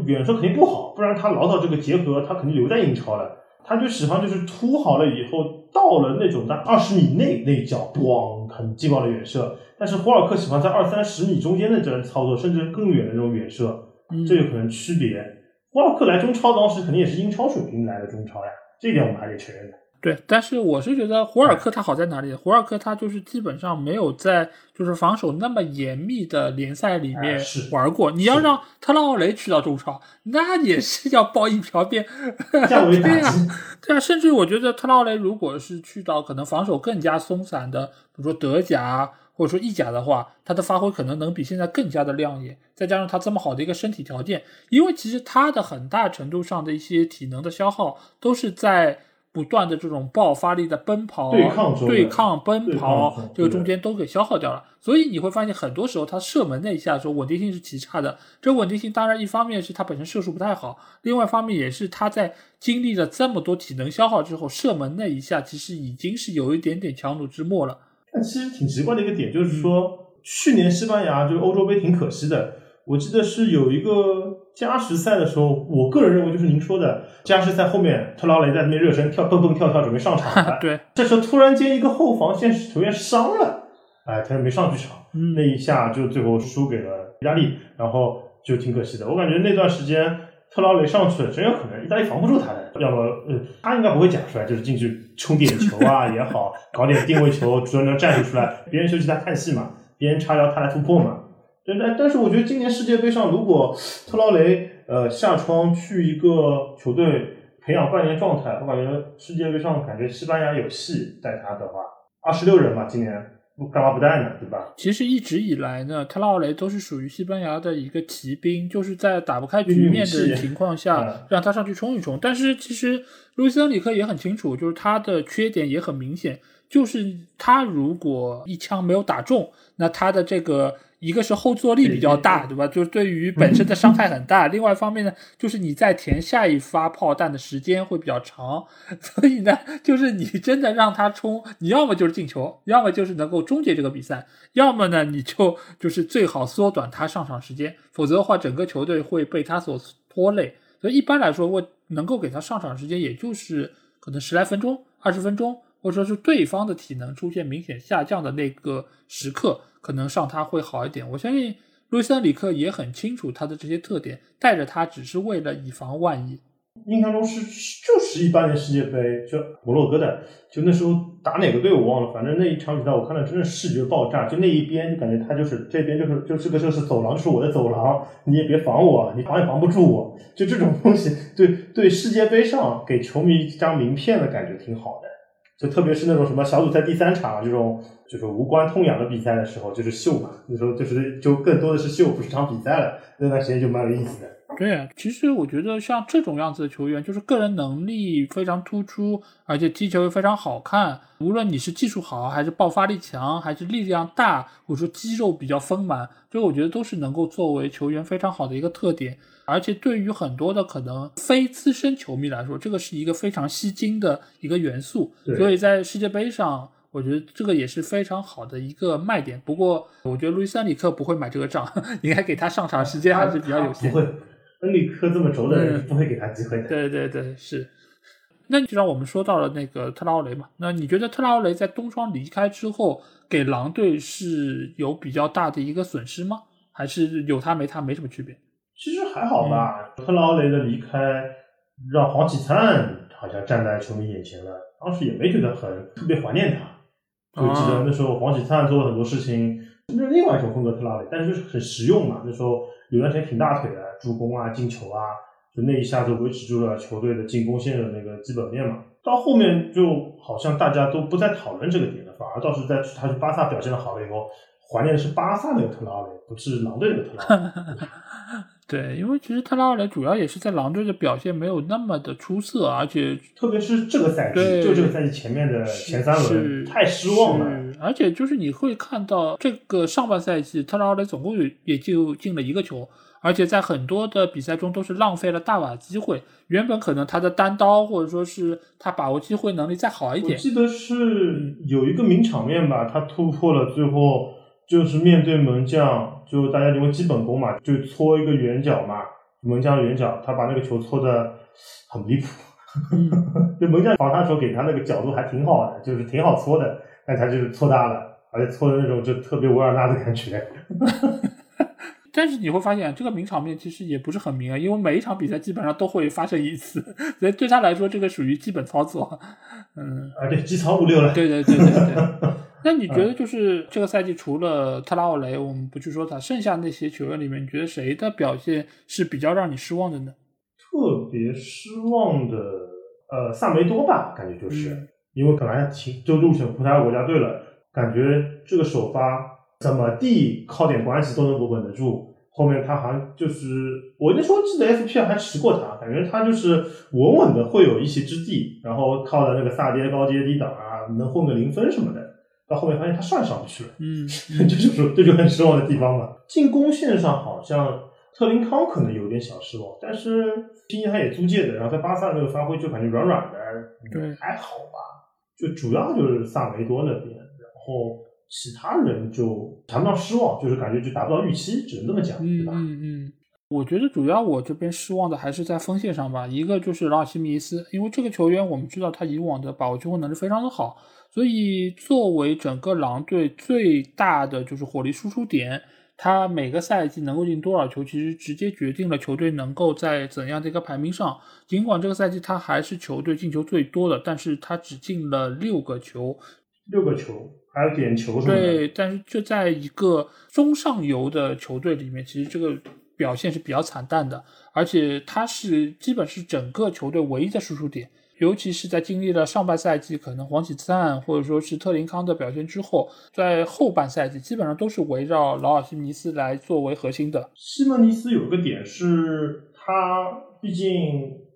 远射肯定不好，不然他老早这个结合他肯定留在英超了。他就喜欢就是突好了以后到了那种在二十米内那一脚咣很劲爆的远射，但是胡尔克喜欢在二三十米中间的这种操作，甚至更远的那种远射，这有可能区别。胡尔克来中超当时肯定也是英超水平来的中超呀，这一点我们还得承认的。对，但是我是觉得胡尔克他好在哪里？胡尔克他就是基本上没有在就是防守那么严密的联赛里面玩过。你要让特拉奥雷去到中超，那也是要报一瓢遍。对呀，对啊，甚至我觉得特拉奥雷如果是去到可能防守更加松散的，比如说德甲或者说意甲的话，他的发挥可能能比现在更加的亮眼。再加上他这么好的一个身体条件，因为其实他的很大程度上的一些体能的消耗都是在。不断的这种爆发力的奔跑、对抗、对抗、奔跑，这个中间都给消耗掉了。所以你会发现，很多时候他射门那一下的时候，稳定性是极差的。这稳定性当然一方面是他本身射术不太好，另外一方面也是他在经历了这么多体能消耗之后，射门那一下其实已经是有一点点强弩之末了。但其实挺奇怪的一个点就是说，去年西班牙就是欧洲杯挺可惜的。我记得是有一个加时赛的时候，我个人认为就是您说的加时赛后面，特劳雷在那边热身跳蹦蹦跳跳准备上场了。对，这时候突然间一个后防线球员伤了，哎，他没上去场，那一下就最后输给了意大利，然后就挺可惜的。我感觉那段时间特劳雷上去了，真有可能意大利防不住他的，要么呃他应该不会假出来，就是进去冲点球啊也好，搞点定位球，主要能战术出来，别人休息他看戏嘛，别人插腰他来突破嘛。但但是我觉得今年世界杯上，如果特劳雷呃下窗去一个球队培养半年状态，我感觉世界杯上感觉西班牙有戏带他的话，二十六人嘛，今年干嘛不带呢？对吧？其实一直以来呢，特拉奥雷都是属于西班牙的一个骑兵，就是在打不开局面的情况下，让他上去冲一冲。但是其实路易斯恩里克也很清楚，就是他的缺点也很明显，就是他如果一枪没有打中，那他的这个。一个是后坐力比较大，对吧？就是对于本身的伤害很大。另外一方面呢，就是你在填下一发炮弹的时间会比较长，所以呢，就是你真的让他冲，你要么就是进球，要么就是能够终结这个比赛，要么呢，你就就是最好缩短他上场时间，否则的话，整个球队会被他所拖累。所以一般来说，我能够给他上场时间，也就是可能十来分钟、二十分钟，或者说是对方的体能出现明显下降的那个时刻。可能上他会好一点，我相信路易斯·里克也很清楚他的这些特点，带着他只是为了以防万一。印象中是就是一八年世界杯，就摩洛哥的，就那时候打哪个队我忘了，反正那一场比赛我看了真的视觉爆炸，就那一边就感觉他就是这边就是就这个就是走廊，就是我的走廊，你也别防我，你防也防不住我，就这种东西，对对，世界杯上给球迷一张名片的感觉挺好的。就特别是那种什么小组赛第三场这种就是无关痛痒的比赛的时候，就是秀嘛。那时候就是就更多的是秀，不是场比赛了。那段时间就蛮有意思的。对，其实我觉得像这种样子的球员，就是个人能力非常突出，而且踢球又非常好看。无论你是技术好，还是爆发力强，还是力量大，或者说肌肉比较丰满，这个我觉得都是能够作为球员非常好的一个特点。而且对于很多的可能非资深球迷来说，这个是一个非常吸睛的一个元素。所以在世界杯上，我觉得这个也是非常好的一个卖点。不过，我觉得路易斯安里克不会买这个账，应该给他上场时间还是比较有限。不会，恩里克这么轴的人不会给他机会的。对对对，是。那就让我们说到了那个特拉奥雷嘛。那你觉得特拉奥雷在冬窗离开之后，给狼队是有比较大的一个损失吗？还是有他没他没什么区别？其实还好吧，特拉奥雷的离开让黄启灿好像站在球迷眼前了，当时也没觉得很特别怀念他。就记得那时候黄启灿做了很多事情，就是另外一种风格特拉雷，但是就是很实用嘛。那时候有段时间挺大腿的，助攻啊、进球啊，就那一下就维持住了球队的进攻线的那个基本面嘛。到后面就好像大家都不再讨论这个点了，反而倒是在他去巴萨表现的好了以后，怀念的是巴萨那个特拉雷，不是狼队那个特拉雷。对，因为其实特拉奥雷主要也是在狼队的表现没有那么的出色，而且特别是这个赛季，就这个赛季前面的前三轮太失望了。而且就是你会看到这个上半赛季特拉奥雷总共也就进了一个球，而且在很多的比赛中都是浪费了大把机会。原本可能他的单刀或者说是他把握机会能力再好一点，我记得是有一个名场面吧，他突破了最后。就是面对门将，就大家因为基本功嘛，就搓一个圆角嘛，门将圆角，他把那个球搓的很离谱。就门将防他的时候给他那个角度还挺好的，就是挺好搓的，但他就是搓大了，而且搓的那种就特别维尔纳的感觉。但是你会发现，这个名场面其实也不是很明啊，因为每一场比赛基本上都会发生一次，所以对他来说，这个属于基本操作。嗯，啊，对，基操五六了。对对对对对。那你觉得就是这个赛季除了特拉奥雷，我们不去说他，剩下那些球员里面，你觉得谁的表现是比较让你失望的呢？特别失望的，呃，萨梅多吧，感觉就是，因为本来就入选葡萄牙国家队了，感觉这个首发怎么地靠点关系都能够稳得住，后面他好像就是，我那时候记得 FPL 还持过他，感觉他就是稳稳的会有一席之地，然后靠着那个萨跌高阶低档啊，能混个零分什么的。到后面发现他上上不去了，嗯，这就是这就很失望的地方嘛。进攻线上好像特林康可能有点小失望，但是毕竟他也租借的，然后在巴萨那个发挥就感觉软软的，对，还好吧。就主要就是萨梅多那边，然后其他人就谈不上失望，就是感觉就达不到预期，只能这么讲，对吧？嗯嗯。我觉得主要我这边失望的还是在锋线上吧，一个就是劳尔西米斯，因为这个球员我们知道他以往的把握机会能力非常的好，所以作为整个狼队最大的就是火力输出点，他每个赛季能够进多少球，其实直接决定了球队能够在怎样的一个排名上。尽管这个赛季他还是球队进球最多的，但是他只进了六个球，六个球还有点球什么的。对，但是就在一个中上游的球队里面，其实这个。表现是比较惨淡的，而且他是基本是整个球队唯一的输出点。尤其是在经历了上半赛季可能黄喜灿或者说是特林康的表现之后，在后半赛季基本上都是围绕劳尔西门尼斯来作为核心的。西门尼斯有个点是，他毕竟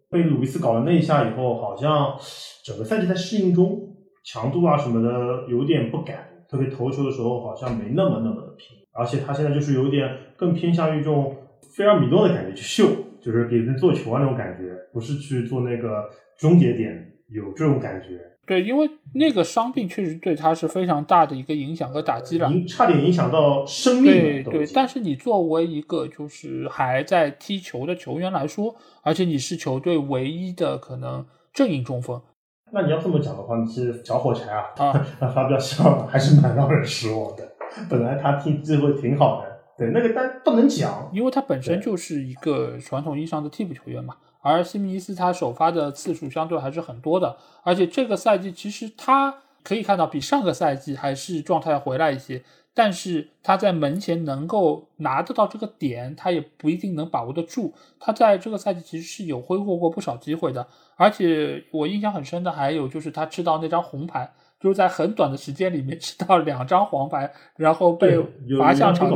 被鲁伊斯搞了那一下以后，好像整个赛季在适应中，强度啊什么的有点不敢，特别投球的时候好像没那么那么的拼，而且他现在就是有点更偏向于这种菲尔米诺的感觉去秀，就是给人做球啊那种感觉，不是去做那个终结点，有这种感觉。对，因为那个伤病确实对他是非常大的一个影响和打击了，影差点影响到生命对对，但是你作为一个就是还在踢球的球员来说，而且你是球队唯一的可能正印中锋，那你要这么讲的话，你是小火柴啊，他他发表效还是蛮让人失望的。本来他踢机会挺好的，对那个但不能讲，因为他本身就是一个传统意义上的替补球员嘛。而西米尼斯他首发的次数相对还是很多的，而且这个赛季其实他可以看到比上个赛季还是状态回来一些，但是他在门前能够拿得到这个点，他也不一定能把握得住。他在这个赛季其实是有挥霍过不少机会的，而且我印象很深的还有就是他吃到那张红牌，就是在很短的时间里面 吃到两张黄牌，然后被罚下场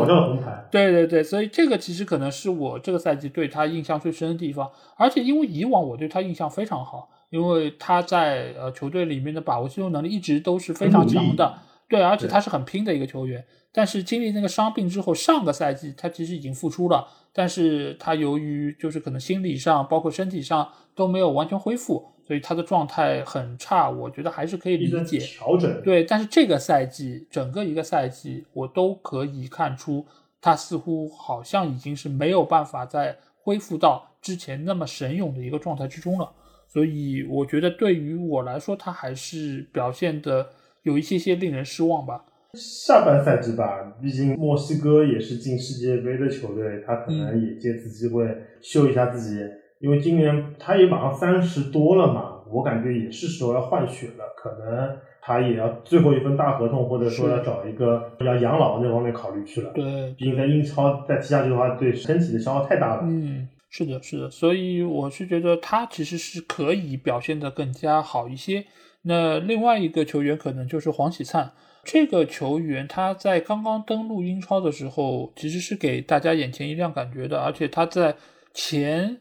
对对对，所以这个其实可能是我这个赛季对他印象最深的地方，而且因为以往我对他印象非常好，因为他在呃球队里面的把握机会能力一直都是非常强的，对，而且他是很拼的一个球员。但是经历那个伤病之后，上个赛季他其实已经复出了，但是他由于就是可能心理上包括身体上都没有完全恢复，所以他的状态很差，我觉得还是可以理解。调整。对，但是这个赛季整个一个赛季，我都可以看出他似乎好像已经是没有办法再恢复到之前那么神勇的一个状态之中了。所以我觉得对于我来说，他还是表现的有一些些令人失望吧。下半赛季吧，毕竟墨西哥也是进世界杯的球队，他可嗯能也借此机会秀一下自己。因为今年他也马上三十多了嘛，我感觉也是时候要换血了，可能他也要最后一份大合同，或者说要找一个要养老那方面考虑去了。对，毕竟在英超再踢下去的话，对身体的消耗太大了。嗯，是的，是的，所以我是觉得他其实是可以表现得更加好一些。那另外一个球员可能就是黄喜灿，这个球员他在刚刚登陆英超的时候，其实是给大家眼前一亮感觉的，而且他在前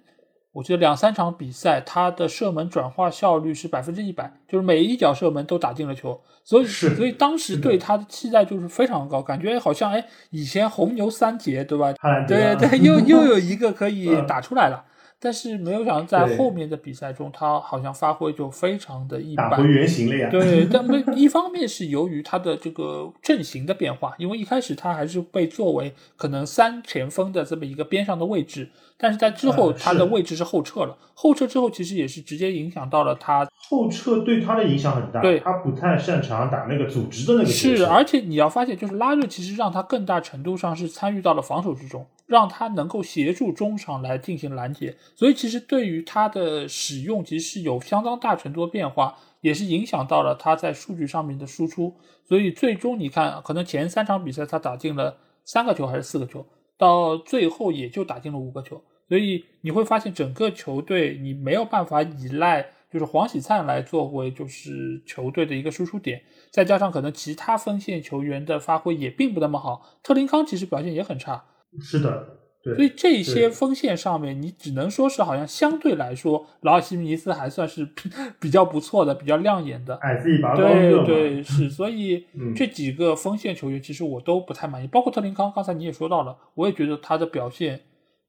我记得两三场比赛，他的射门转化效率是百分之一百，就是每一脚射门都打进了球，所以是所以当时对他的期待就是非常高，感觉好像哎以前红牛三杰对吧？对对，又又有一个可以 嗯打出来了。但是没有想到在后面的比赛中，他好像发挥就非常的一般打回。原形了呀。对，但没一方面是由于他的这个阵型的变化，因为一开始他还是被作为可能三前锋的这么一个边上的位置，但是在之后嗯他的位置是后撤了，后撤之后其实也是直接影响到了他后撤对他的影响很大，对他不太擅长打那个组织的那个角是，而且你要发现，就是拉热其实让他更大程度上是参与到了防守之中，让他能够协助中场来进行拦截，所以其实对于他的使用其实有相当大程度的变化，也是影响到了他在数据上面的输出。所以最终你看，可能前三场比赛他打进了三个球还是四个球，到最后也就打进了五个球。所以你会发现，整个球队你没有办法依赖就是黄喜灿来作为就是球队的一个输出点，再加上可能其他锋线球员的发挥也并不那么好，特林康其实表现也很差，是的，对，所以这些。锋线上面你只能说是好像相对来说，劳尔西米尼斯还算是比较不错的、比较亮眼的。矮自己拔高个对，对是，所以 嗯。这几个锋线球员其实我都不太满意，包括特林康，刚才你也说到了，我也觉得他的表现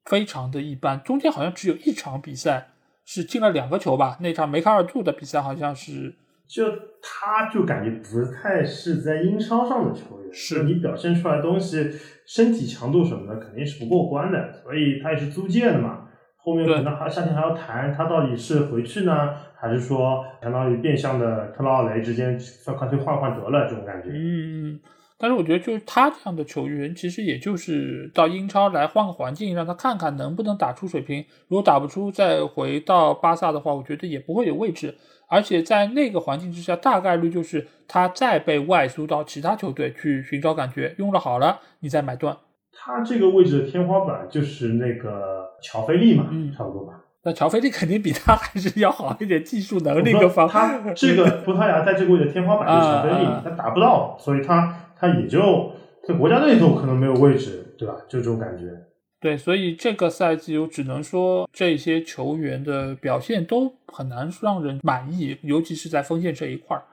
非常的一般，中间好像只有一场比赛是进了两个球吧，那场梅开二度的比赛好像是就他就感觉不太是在英超上的球员，是你表现出来的东西，身体强度什么的肯定是不过关的，所以他也是租借的嘛。后面可能还夏天还要谈，他到底是回去呢，还是说相当于变相的特劳雷之间算干脆换换得了这种感觉？嗯，但是我觉得就是他这样的球员，其实也就是到英超来换个环境，让他看看能不能打出水平。如果打不出，再回到巴萨的话，我觉得也不会有位置。而且在那个环境之下，大概率就是他再被外租到其他球队去寻找感觉，用了好了，你再买断。他这个位置的天花板就是那个乔菲利嘛，嗯差不多吧。那乔菲利肯定比他还是要好一点，技术能力各方。他这个葡萄牙在这个位置天花板就是乔菲利，他达不到，所以他他也就在国家队都可能没有位置，对吧？就这种感觉。对，所以这个赛季我只能说这些球员的表现都很难让人满意，尤其是在锋线这一块儿。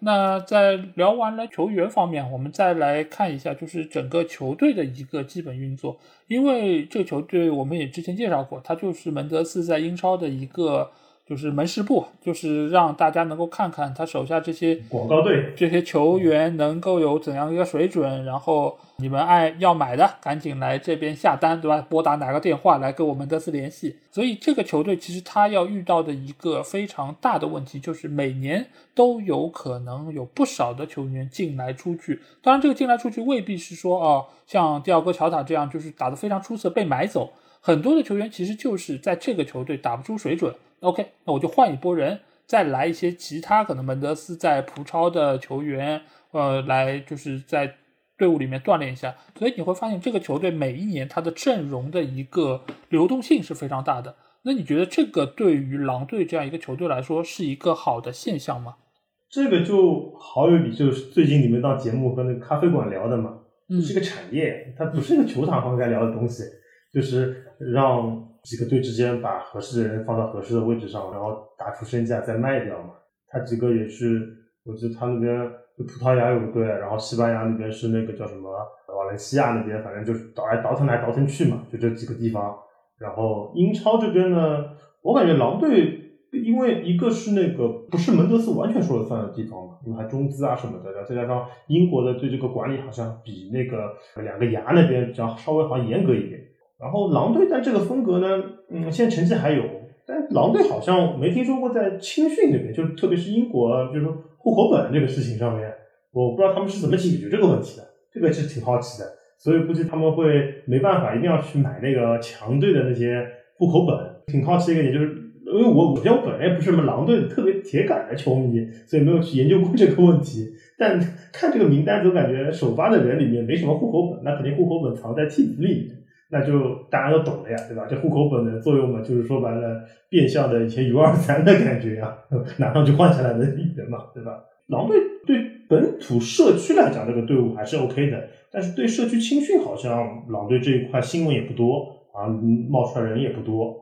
那在聊完了球员方面，我们再来看一下，就是整个球队的一个基本运作。因为这个球队我们也之前介绍过，它就是门德斯在英超的一个就是门市部，就是让大家能够看看他手下这些广告队这些球员能够有怎样一个水准，然后。你们爱要买的，赶紧来这边下单，对吧？拨打哪个电话来跟我们德斯联系。所以这个球队其实他要遇到的一个非常大的问题，就是每年都有可能有不少的球员进来出去。当然，这个进来出去未必是说哦，像蒂奥戈乔塔这样就是打得非常出色被买走。很多的球员其实就是在这个球队打不出水准，OK，那我就换一波人，再来一些其他可能门德斯在葡超的球员，呃，来就是在。队伍里面锻炼一下，所以你会发现这个球队每一年它的阵容的一个流动性是非常大的。那你觉得这个对于狼队这样一个球队来说是一个好的现象吗？这个就好有比，就是最近你们到节目和那个咖啡馆聊的嘛，嗯，是个产业，它不是一个球场上该聊的东西，就是让几个队之间把合适的人放到合适的位置上，然后打出身价再卖掉嘛。他几个也是，我记得他那边就。葡萄牙有个队，然后西班牙那边是那个叫什么瓦伦西亚那边，反正就是倒来倒腾来倒腾去嘛，就这几个地方。然后英超这边呢，我感觉狼队因为一个是那个不是门德斯完全说了算的地方嘛，因为还中资啊什么的，然后再加上英国的对这个管理好像比那个两个牙那边要稍微好像严格一点。然后狼队但这个风格呢，嗯，现在成绩还有，但狼队好像没听说过在青训那边，就特别是英国，就是说。户口本这个事情上面，我不知道他们是怎么解决这个问题的，这个是挺好奇的。所以估计他们会没办法，一定要去买那个强队的那些户口本。挺好奇一个点就是，因为我我我本来也不是什么狼队的特别铁杆的球迷，所以没有去研究过这个问题。但看这个名单，总感觉首发的人里面没什么户口本，那肯定户口本藏在替补里面，那就大家都懂了呀，对吧？这户口本的作用嘛，就是说白了，变相的以前有二三的感觉啊，拿上去换下来的人嘛，对吧？狼队对本土社区来讲，这个队伍还是 OK 的，但是对社区青训好像狼队这一块新闻也不多啊，冒出来人也不多，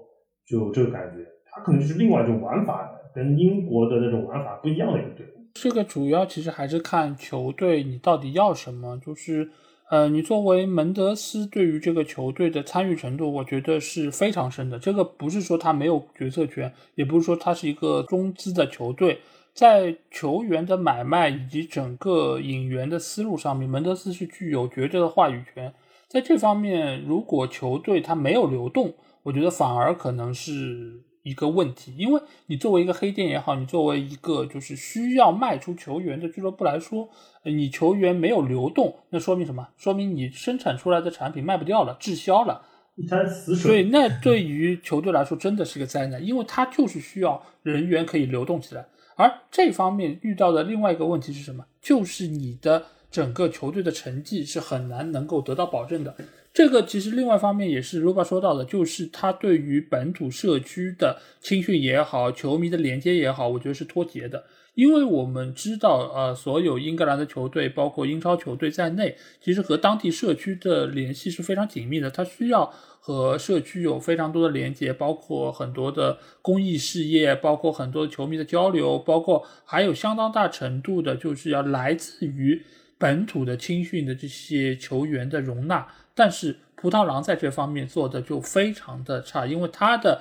就这个感觉，他可能就是另外一种玩法，跟英国的那种玩法不一样的一个队伍。这个主要其实还是看球队你到底要什么，就是呃，你作为门德斯对于这个球队的参与程度，我觉得是非常深的。这个不是说他没有决策权，也不是说他是一个中资的球队。在球员的买卖以及整个引援的思路上面，门德斯是具有绝对的话语权。在这方面，如果球队它没有流动，我觉得反而可能是一个问题。因为你作为一个黑店也好，你作为一个就是需要卖出球员的俱乐部来说，你球员没有流动，那说明什么？说明你生产出来的产品卖不掉了，滞销了，一滩死水。对，那对于球队来说真的是个灾难，因为它就是需要人员可以流动起来。而这方面遇到的另外一个问题是什么？就是你的整个球队的成绩是很难能够得到保证的。这个其实另外一方面也是卢巴说到的，就是他对于本土社区的青训也好，球迷的连接也好，我觉得是脱节的。因为我们知道，呃，所有英格兰的球队，包括英超球队在内，其实和当地社区的联系是非常紧密的。它需要和社区有非常多的连接，包括很多的公益事业，包括很多球迷的交流，包括还有相当大程度的，就是要来自于本土的青训的这些球员的容纳。但是葡萄狼在这方面做的就非常的差，因为他的。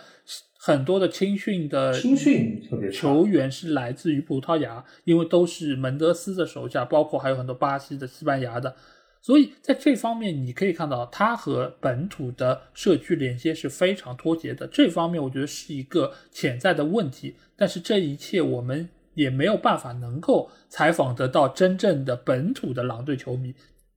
很多的青训的青训球员是来自于葡萄牙，因为都是门德斯的手下，包括还有很多巴西的、西班牙的，所以在这方面你可以看到，他和本土的社区连接是非常脱节的。这方面我觉得是一个潜在的问题，但是这一切我们也没有办法能够采访得到真正的本土的狼队球迷，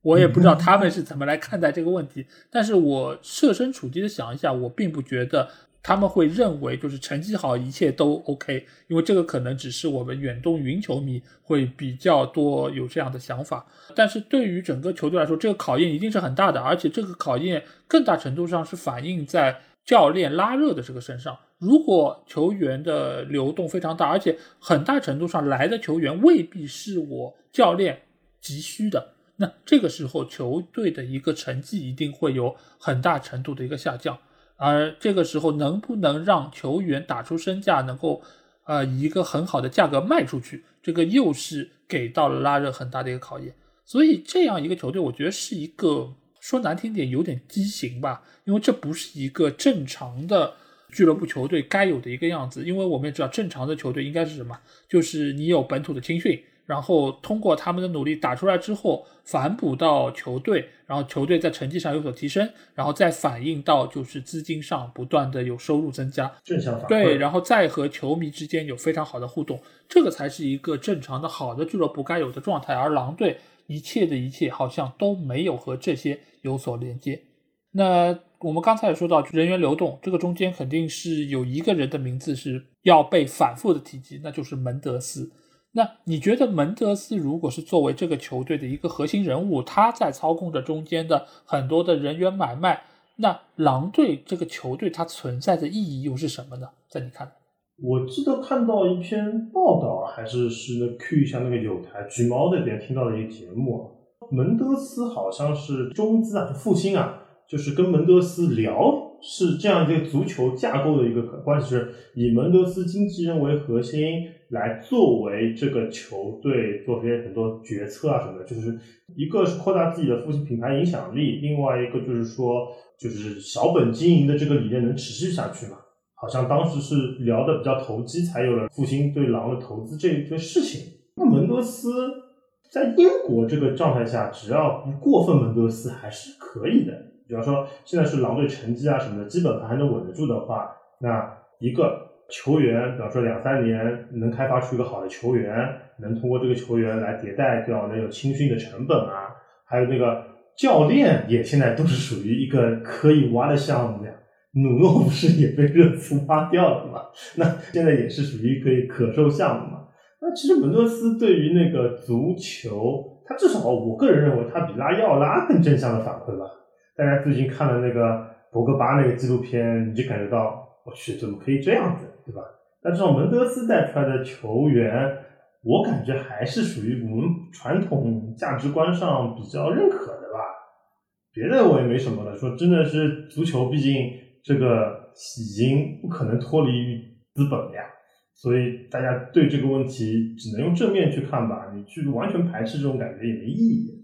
我也不知道他们是怎么来看待这个问题。但是我设身处地的想一下，我并不觉得。他们会认为就是成绩好，一切都 OK，因为这个可能只是我们远东云球迷会比较多有这样的想法。但是对于整个球队来说，这个考验一定是很大的，而且这个考验更大程度上是反映在教练拉热的这个身上。如果球员的流动非常大，而且很大程度上来的球员未必是我教练急需的，那这个时候球队的一个成绩一定会有很大程度的一个下降。而这个时候能不能让球员打出身价，能够呃以一个很好的价格卖出去，这个又是给到了拉热很大的一个考验。所以这样一个球队，我觉得是一个说难听点有点畸形吧，因为这不是一个正常的。俱乐部球队该有的一个样子，因为我们也知道，正常的球队应该是什么？就是你有本土的青训，然后通过他们的努力打出来之后，反哺到球队，然后球队在成绩上有所提升，然后再反映到就是资金上不断的有收入增加，正向反馈。对，然后再和球迷之间有非常好的互动，这个才是一个正常的好的俱乐部该有的状态。而狼队一切的一切好像都没有和这些有所连接。那我们刚才也说到人员流动，这个中间肯定是有一个人的名字是要被反复的提及，那就是门德斯。那你觉得门德斯如果是作为这个球队的一个核心人物，他在操控着中间的很多的人员买卖，那狼队这个球队它存在的意义又是什么呢？在你看？我记得看到一篇报道，还是是那 Q 一下那个有台橘猫那边听到的一个节目，门德斯好像是中资啊，是复兴啊。就是跟门德斯聊，是这样一个足球架构的一个关系，是以门德斯经纪人为核心来作为这个球队做些很多决策啊什么的。就是一个是扩大自己的复兴品牌影响力，另外一个就是说，就是小本经营的这个理念能持续下去嘛？好像当时是聊的比较投机，才有了复兴对狼的投资这一件事情。那门德斯在英国这个状态下，只要不过分，门德斯还是可以的。比方说，现在是狼队成绩啊什么的，基本盘还能稳得住的话，那一个球员，比方说两三年能开发出一个好的球员，能通过这个球员来迭代掉能有青训的成本啊，还有那个教练也现在都是属于一个可以挖的项目呀。努诺不是也被热刺挖掉了吗？那现在也是属于可以可售项目嘛？那其实门多斯对于那个足球，他至少我个人认为他比拉伊奥拉更正向的反馈吧。大家最近看了那个博格巴那个纪录片，你就感觉到，我去，怎么可以这样子，对吧？但这种门德斯带出来的球员，我感觉还是属于我们传统价值观上比较认可的吧。别的我也没什么了。说真的是足球，毕竟这个已经不可能脱离于资本了呀，所以大家对这个问题只能用正面去看吧。你去完全排斥这种感觉也没意义。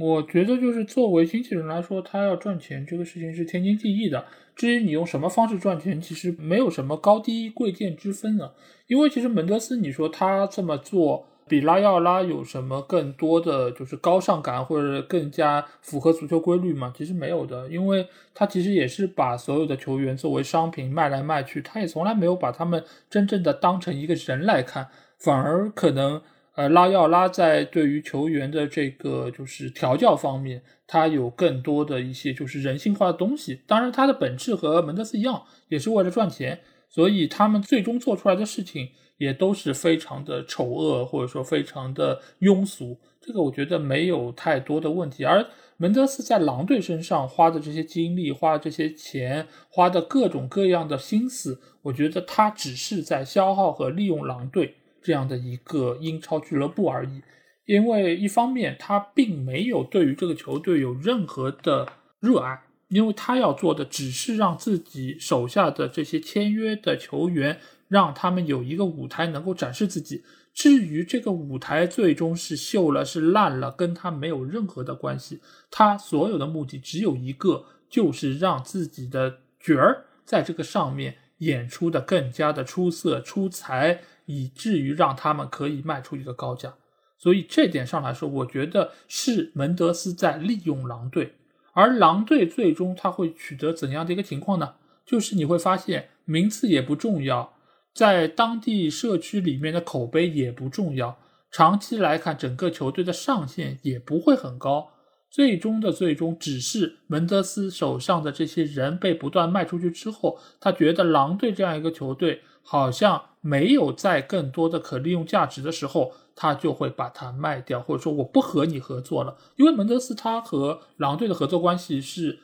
我觉得就是作为经纪人来说，他要赚钱这个事情是天经地义的。至于你用什么方式赚钱，其实没有什么高低贵贱之分啊。因为其实门德斯，你说他这么做比拉奥拉有什么更多的就是高尚感，或者更加符合足球规律吗？其实没有的，因为他其实也是把所有的球员作为商品卖来卖去，他也从来没有把他们真正的当成一个人来看，反而可能。呃，拉奥拉在对于球员的这个就是调教方面，他有更多的一些就是人性化的东西。当然，他的本质和门德斯一样，也是为了赚钱，所以他们最终做出来的事情也都是非常的丑恶，或者说非常的庸俗。这个我觉得没有太多的问题。而门德斯在狼队身上花的这些精力、花的这些钱、花的各种各样的心思，我觉得他只是在消耗和利用狼队。这样的一个英超俱乐部而已，因为一方面他并没有对于这个球队有任何的热爱，因为他要做的只是让自己手下的这些签约的球员，让他们有一个舞台能够展示自己。至于这个舞台最终是秀了是烂了，跟他没有任何的关系。他所有的目的只有一个，就是让自己的角儿在这个上面演出的更加的出色出彩。以至于让他们可以卖出一个高价，所以这点上来说，我觉得是门德斯在利用狼队，而狼队最终他会取得怎样的一个情况呢？就是你会发现名次也不重要，在当地社区里面的口碑也不重要，长期来看整个球队的上限也不会很高，最终的最终只是门德斯手上的这些人被不断卖出去之后，他觉得狼队这样一个球队。好像没有在更多的可利用价值的时候，他就会把它卖掉，或者说我不和你合作了。因为门德斯他和狼队的合作关系是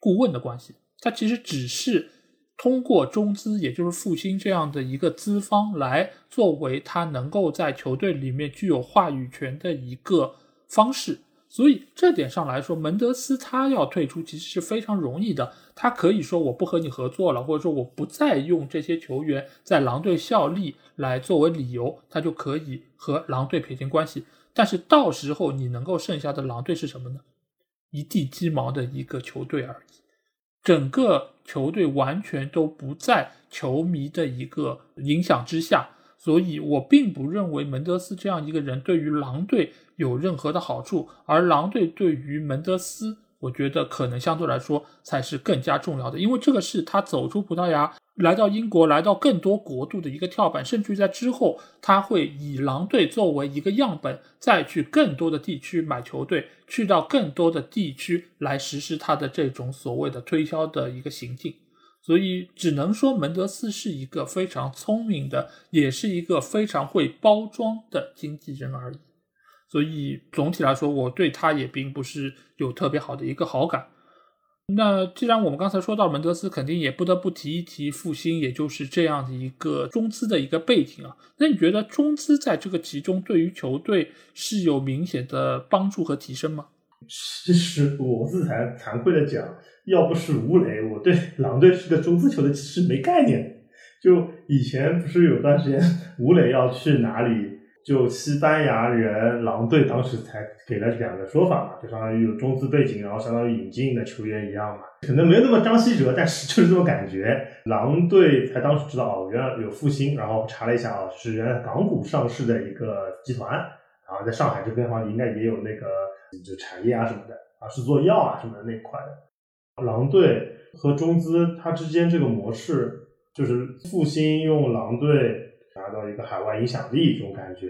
顾问的关系，他其实只是通过中资，也就是复兴这样的一个资方来作为他能够在球队里面具有话语权的一个方式。所以这点上来说，门德斯他要退出其实是非常容易的。他可以说我不和你合作了，或者说我不再用这些球员在狼队效力来作为理由，他就可以和狼队撇清关系。但是到时候你能够剩下的狼队是什么呢？一地鸡毛的一个球队而已，整个球队完全都不在球迷的一个影响之下。所以我并不认为门德斯这样一个人对于狼队有任何的好处，而狼队对于门德斯，我觉得可能相对来说才是更加重要的，因为这个是他走出葡萄牙，来到英国，来到更多国度的一个跳板，甚至于在之后，他会以狼队作为一个样本，再去更多的地区买球队，去到更多的地区来实施他的这种所谓的推销的一个行径。所以只能说门德斯是一个非常聪明的，也是一个非常会包装的经纪人而已。所以总体来说，我对他也并不是有特别好的一个好感。那既然我们刚才说到门德斯，肯定也不得不提一提复兴，也就是这样的一个中资的一个背景啊。那你觉得中资在这个其中对于球队是有明显的帮助和提升吗？其实我自惭惭愧的讲，要不是吴磊，我对狼队是个中资球队其实没概念。就以前不是有段时间吴磊要去哪里，就西班牙人狼队当时才给了两个说法嘛，就相当于有中资背景，然后相当于引进的球员一样嘛。可能没有那么张稀哲，但是就是这种感觉。狼队才当时知道哦，原来有复兴，然后查了一下啊，是原来港股上市的一个集团，然后在上海这边的话应该也有那个。就产业啊什么的啊，是做药啊什么的那块的。狼队和中资它之间这个模式，就是复兴用狼队拿到一个海外影响力这种感觉，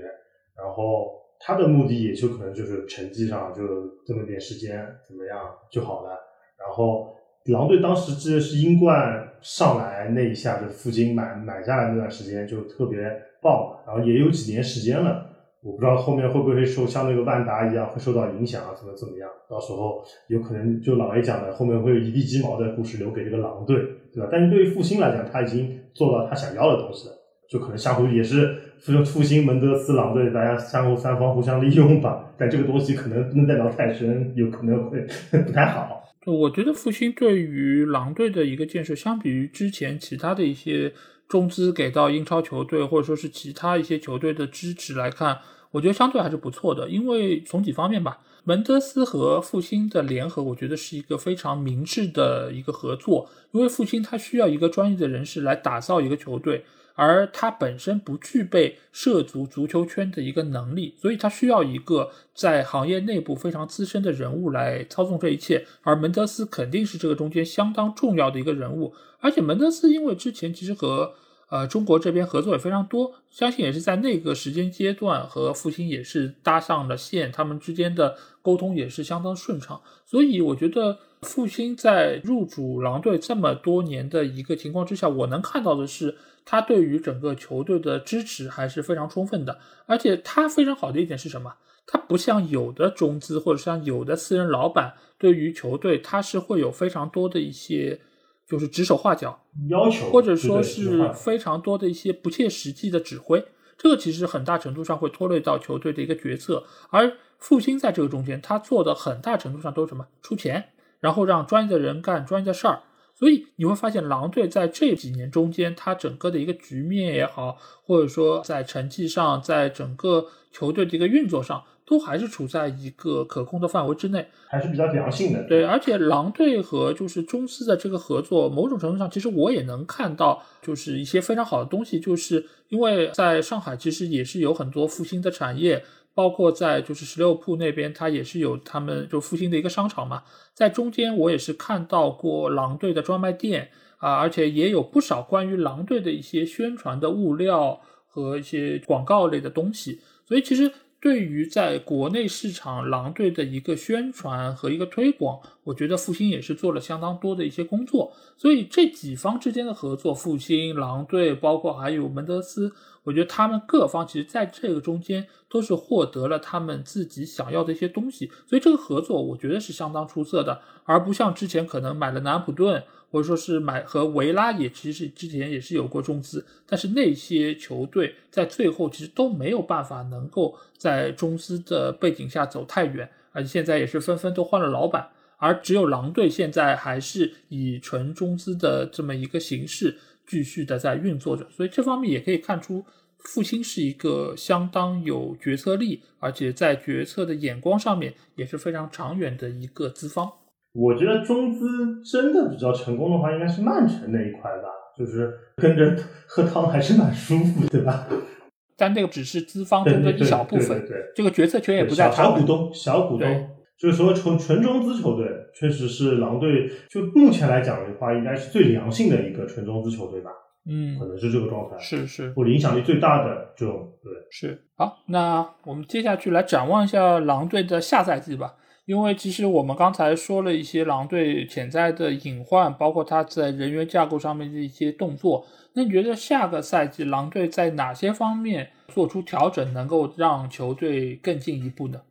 然后他的目的也就可能就是成绩上就这么点时间怎么样就好了。然后狼队当时记得是英冠上来那一下，就复兴买买下来那段时间就特别爆，然后也有几年时间了。我不知道后面会不会受像那个万达一样会受到影响啊，怎么怎么样？到时候有可能就老 A 讲的，后面会有一地鸡毛的故事留给这个狼队，对吧？但是对于复兴来讲，他已经做到他想要的东西了，就可能相互也是复复兴门德斯狼队，大家相互三方互相利用吧。但这个东西可能不能再聊太深，有可能会不太好。我觉得复兴对于狼队的一个建设，相比于之前其他的一些。中资给到英超球队或者说是其他一些球队的支持来看，我觉得相对还是不错的。因为从几方面吧，门德斯和复兴的联合，我觉得是一个非常明智的一个合作。因为复兴他需要一个专业的人士来打造一个球队，而他本身不具备涉足足球圈的一个能力，所以他需要一个在行业内部非常资深的人物来操纵这一切。而门德斯肯定是这个中间相当重要的一个人物。而且门德斯因为之前其实和呃，中国这边合作也非常多，相信也是在那个时间阶段和复兴也是搭上了线，他们之间的沟通也是相当顺畅。所以我觉得复兴在入主狼队这么多年的一个情况之下，我能看到的是他对于整个球队的支持还是非常充分的。而且他非常好的一点是什么？他不像有的中资或者像有的私人老板，对于球队他是会有非常多的一些。就是指手画脚，要求或者说是非常多的一些不切实际的指挥，这个其实很大程度上会拖累到球队的一个决策。而复兴在这个中间，他做的很大程度上都是什么？出钱，然后让专业的人干专业的事儿。所以你会发现，狼队在这几年中间，它整个的一个局面也好，或者说在成绩上，在整个球队的一个运作上。都还是处在一个可控的范围之内，还是比较良性的。对，而且狼队和就是中斯的这个合作，某种程度上，其实我也能看到，就是一些非常好的东西。就是因为在上海，其实也是有很多复兴的产业，包括在就是十六铺那边，它也是有他们就复兴的一个商场嘛。在中间，我也是看到过狼队的专卖店啊，而且也有不少关于狼队的一些宣传的物料和一些广告类的东西。所以其实。对于在国内市场狼队的一个宣传和一个推广，我觉得复兴也是做了相当多的一些工作。所以这几方之间的合作，复兴、狼队，包括还有门德斯，我觉得他们各方其实在这个中间都是获得了他们自己想要的一些东西。所以这个合作，我觉得是相当出色的，而不像之前可能买了南普顿，或者说是买和维拉也其实之前也是有过中资，但是那些球队在最后其实都没有办法能够在中资的背景下走太远，而且现在也是纷纷都换了老板，而只有狼队现在还是以纯中资的这么一个形式继续的在运作着，所以这方面也可以看出。复兴是一个相当有决策力，而且在决策的眼光上面也是非常长远的一个资方。我觉得中资真的比较成功的话，应该是曼城那一块吧，就是跟着喝汤还是蛮舒服，对吧？但这个只是资方中的一小部分，对这个决策权也不在小股东，小股东，就是说纯纯中资球队，确实是狼队，就目前来讲的话，应该是最良性的一个纯中资球队吧。嗯，可能是这个状态，是是，或者影响力最大的这种，对，是。好，那我们接下去来展望一下狼队的下赛季吧。因为其实我们刚才说了一些狼队潜在的隐患，包括他在人员架构上面的一些动作。那你觉得下个赛季狼队在哪些方面做出调整，能够让球队更进一步呢？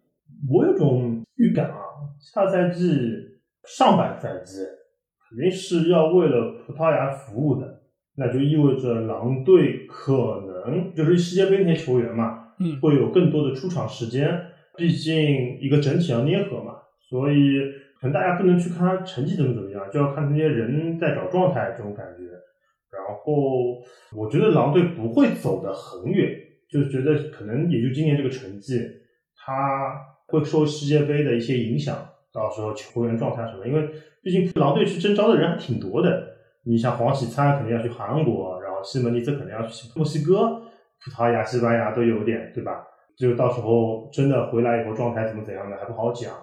我有种预感啊，下赛季上半赛季肯定是要为了葡萄牙服务的。那就意味着狼队可能就是世界杯那些球员嘛，嗯，会有更多的出场时间。毕竟一个整体要捏合嘛，所以可能大家不能去看他成绩怎么怎么样，就要看那些人在找状态这种感觉。然后我觉得狼队不会走得很远，就觉得可能也就今年这个成绩，他会受世界杯的一些影响，到时候球员状态什么，因为毕竟狼队去征召的人还挺多的。你像黄喜灿肯定要去韩国，然后西门尼斯肯定要去墨西哥、葡萄牙、西班牙都有点，对吧？就到时候真的回来以后状态怎么怎样的还不好讲，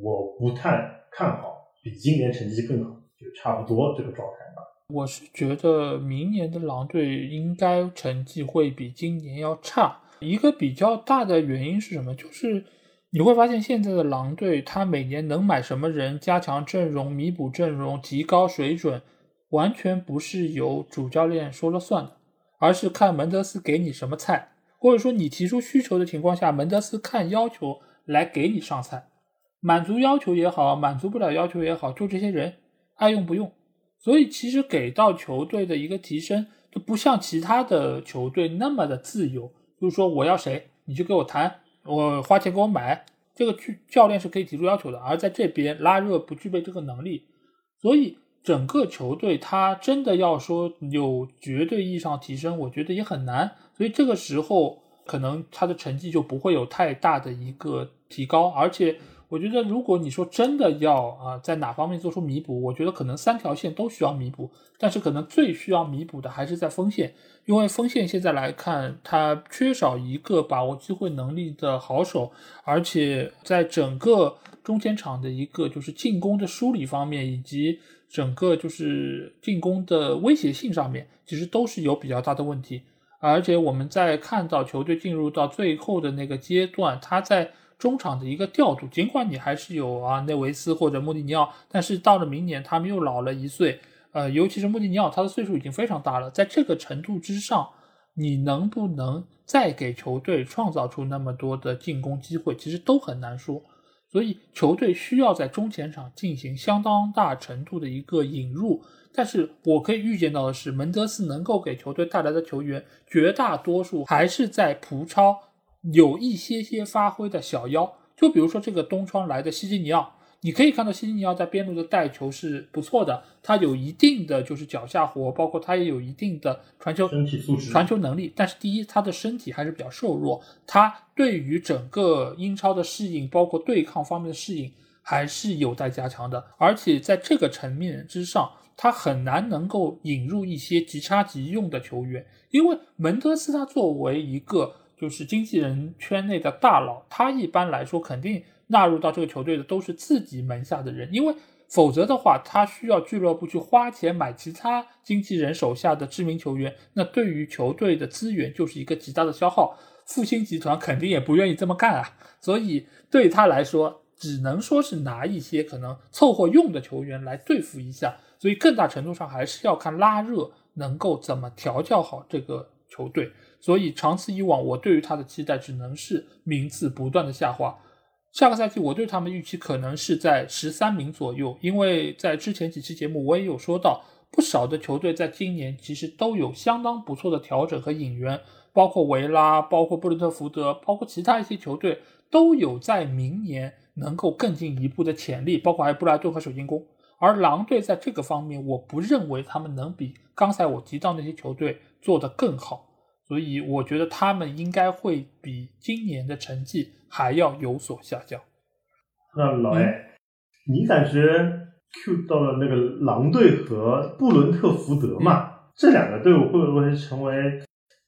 我不太看好，比今年成绩更好，就差不多这个状态吧。我是觉得明年的狼队应该成绩会比今年要差，一个比较大的原因是什么？就是你会发现现在的狼队，他每年能买什么人，加强阵容、弥补阵容、提高水准。完全不是由主教练说了算的，而是看门德斯给你什么菜，或者说你提出需求的情况下，门德斯看要求来给你上菜，满足要求也好，满足不了要求也好，就这些人爱用不用。所以其实给到球队的一个提升，就不像其他的球队那么的自由，就是说我要谁你就给我谈，我花钱给我买，这个去教练是可以提出要求的。而在这边拉热不具备这个能力，所以。整个球队，他真的要说有绝对意义上提升，我觉得也很难。所以这个时候，可能他的成绩就不会有太大的一个提高。而且，我觉得如果你说真的要啊，在哪方面做出弥补，我觉得可能三条线都需要弥补。但是，可能最需要弥补的还是在锋线，因为锋线现在来看，他缺少一个把握机会能力的好手，而且在整个中前场的一个就是进攻的梳理方面，以及整个就是进攻的威胁性上面，其实都是有比较大的问题。而且我们在看到球队进入到最后的那个阶段，他在中场的一个调度，尽管你还是有啊内维斯或者穆蒂尼奥，但是到了明年他们又老了一岁。呃，尤其是穆蒂尼奥，他的岁数已经非常大了，在这个程度之上，你能不能再给球队创造出那么多的进攻机会，其实都很难说。所以球队需要在中前场进行相当大程度的一个引入，但是我可以预见到的是，门德斯能够给球队带来的球员，绝大多数还是在葡超有一些些发挥的小妖，就比如说这个东窗来的西基尼奥。你可以看到西西尼奥在边路的带球是不错的，他有一定的就是脚下活，包括他也有一定的传球身体素质、传球能力。但是第一，他的身体还是比较瘦弱，他对于整个英超的适应，包括对抗方面的适应，还是有待加强的。而且在这个层面之上，他很难能够引入一些即插即用的球员，因为门德斯他作为一个就是经纪人圈内的大佬，他一般来说肯定。纳入到这个球队的都是自己门下的人，因为否则的话，他需要俱乐部去花钱买其他经纪人手下的知名球员，那对于球队的资源就是一个极大的消耗。复兴集团肯定也不愿意这么干啊，所以对他来说，只能说是拿一些可能凑合用的球员来对付一下。所以更大程度上还是要看拉热能够怎么调教好这个球队。所以长此以往，我对于他的期待只能是名次不断的下滑。下个赛季我对他们预期可能是在十三名左右，因为在之前几期节目我也有说到，不少的球队在今年其实都有相当不错的调整和引援，包括维拉，包括布伦特福德，包括其他一些球队都有在明年能够更进一步的潜力，包括还有布莱顿和水晶宫。而狼队在这个方面，我不认为他们能比刚才我提到那些球队做得更好，所以我觉得他们应该会比今年的成绩还要有所下降。那老艾，你感觉 Q 到了那个狼队和布伦特福德嘛？这两个队伍会不会成为？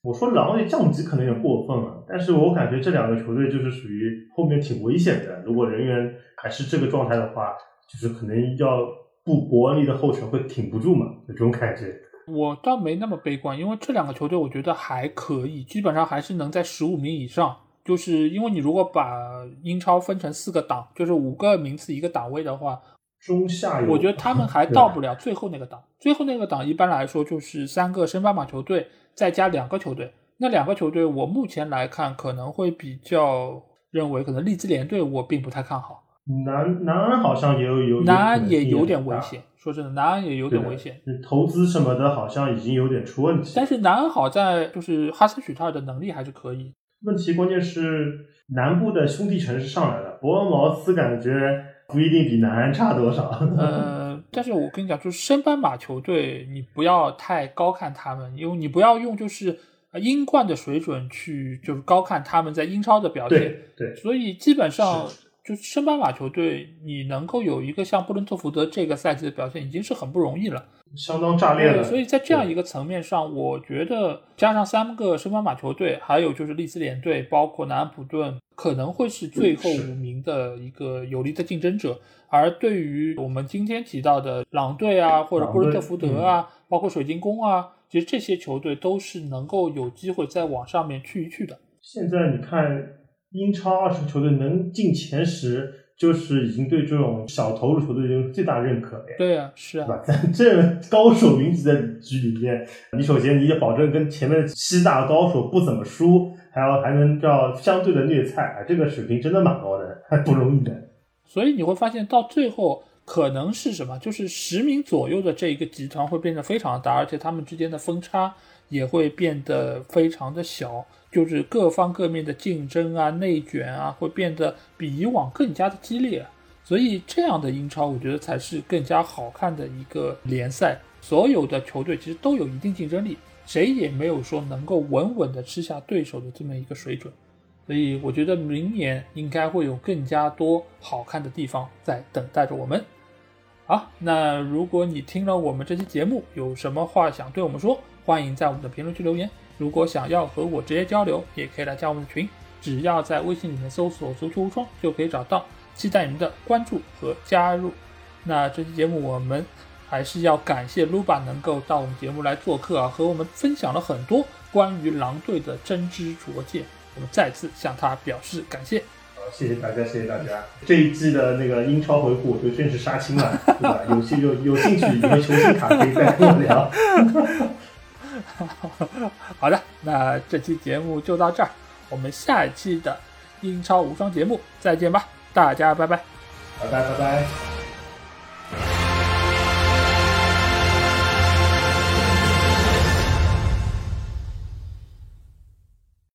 我说狼队降级可能有点过分了，但是我感觉这两个球队就是属于后面挺危险的。如果人员还是这个状态的话，就是可能要。不，伯恩利的后尘会挺不住嘛？这种感觉，我倒没那么悲观，因为这两个球队我觉得还可以，基本上还是能在十五名以上。就是因为你如果把英超分成四个档，就是五个名次一个档位的话，中下游，我觉得他们还到不了最后那个档。最后那个档一般来说就是三个升班马球队再加两个球队，那两个球队我目前来看可能会比较认为，可能利兹联队我并不太看好。南南安好像也有有南安也有点危险，说真的，南安也有点危险。投资什么的，好像已经有点出问题。但是南安好在就是哈斯许特尔的能力还是可以。问题关键是南部的兄弟城市上来了，伯恩茅斯感觉不一定比南安差多少。呃，但是我跟你讲，就是升班马球队，你不要太高看他们，因为你不要用就是英冠的水准去就是高看他们在英超的表现。对对，所以基本上。就是升班马球队，你能够有一个像布伦特福德这个赛季的表现，已经是很不容易了，相当炸裂了。所以在这样一个层面上，我觉得加上三个升班马球队，还有就是利兹联队，包括南安普顿，可能会是最后五名的一个有力的竞争者。而对于我们今天提到的狼队啊，或者布伦特福德啊，包括水晶宫啊，其实这些球队都是能够有机会再往上面去一去的。现在你看。英超二十个球队能进前十，就是已经对这种小投入球队有最大认可了。对呀，是啊，在这高手云集的局里面，你首先你得保证跟前面的七大高手不怎么输，还要还能叫相对的虐菜啊，这个水平真的蛮高的，还不容易的。所以你会发现到最后可能是什么，就是十名左右的这一个集团会变得非常大，而且他们之间的分差也会变得非常的小。就是各方各面的竞争啊、内卷啊，会变得比以往更加的激烈，所以这样的英超，我觉得才是更加好看的一个联赛。所有的球队其实都有一定竞争力，谁也没有说能够稳稳的吃下对手的这么一个水准。所以我觉得明年应该会有更加多好看的地方在等待着我们。好，那如果你听了我们这期节目，有什么话想对我们说，欢迎在我们的评论区留言。如果想要和我直接交流，也可以来加我们的群，只要在微信里面搜索“足球无双”就可以找到。期待你们的关注和加入。那这期节目我们还是要感谢 Luba 能够到我们节目来做客啊，和我们分享了很多关于狼队的真知灼见。我们再次向他表示感谢。好，谢谢大家，谢谢大家。这一季的那个英超回顾，我就真是杀青了，对吧？有兴有有兴趣，你们球星卡可以再跟我聊。好的那这期节目就到这儿我们下一期的英超无双节目再见吧大家拜拜。拜拜拜拜。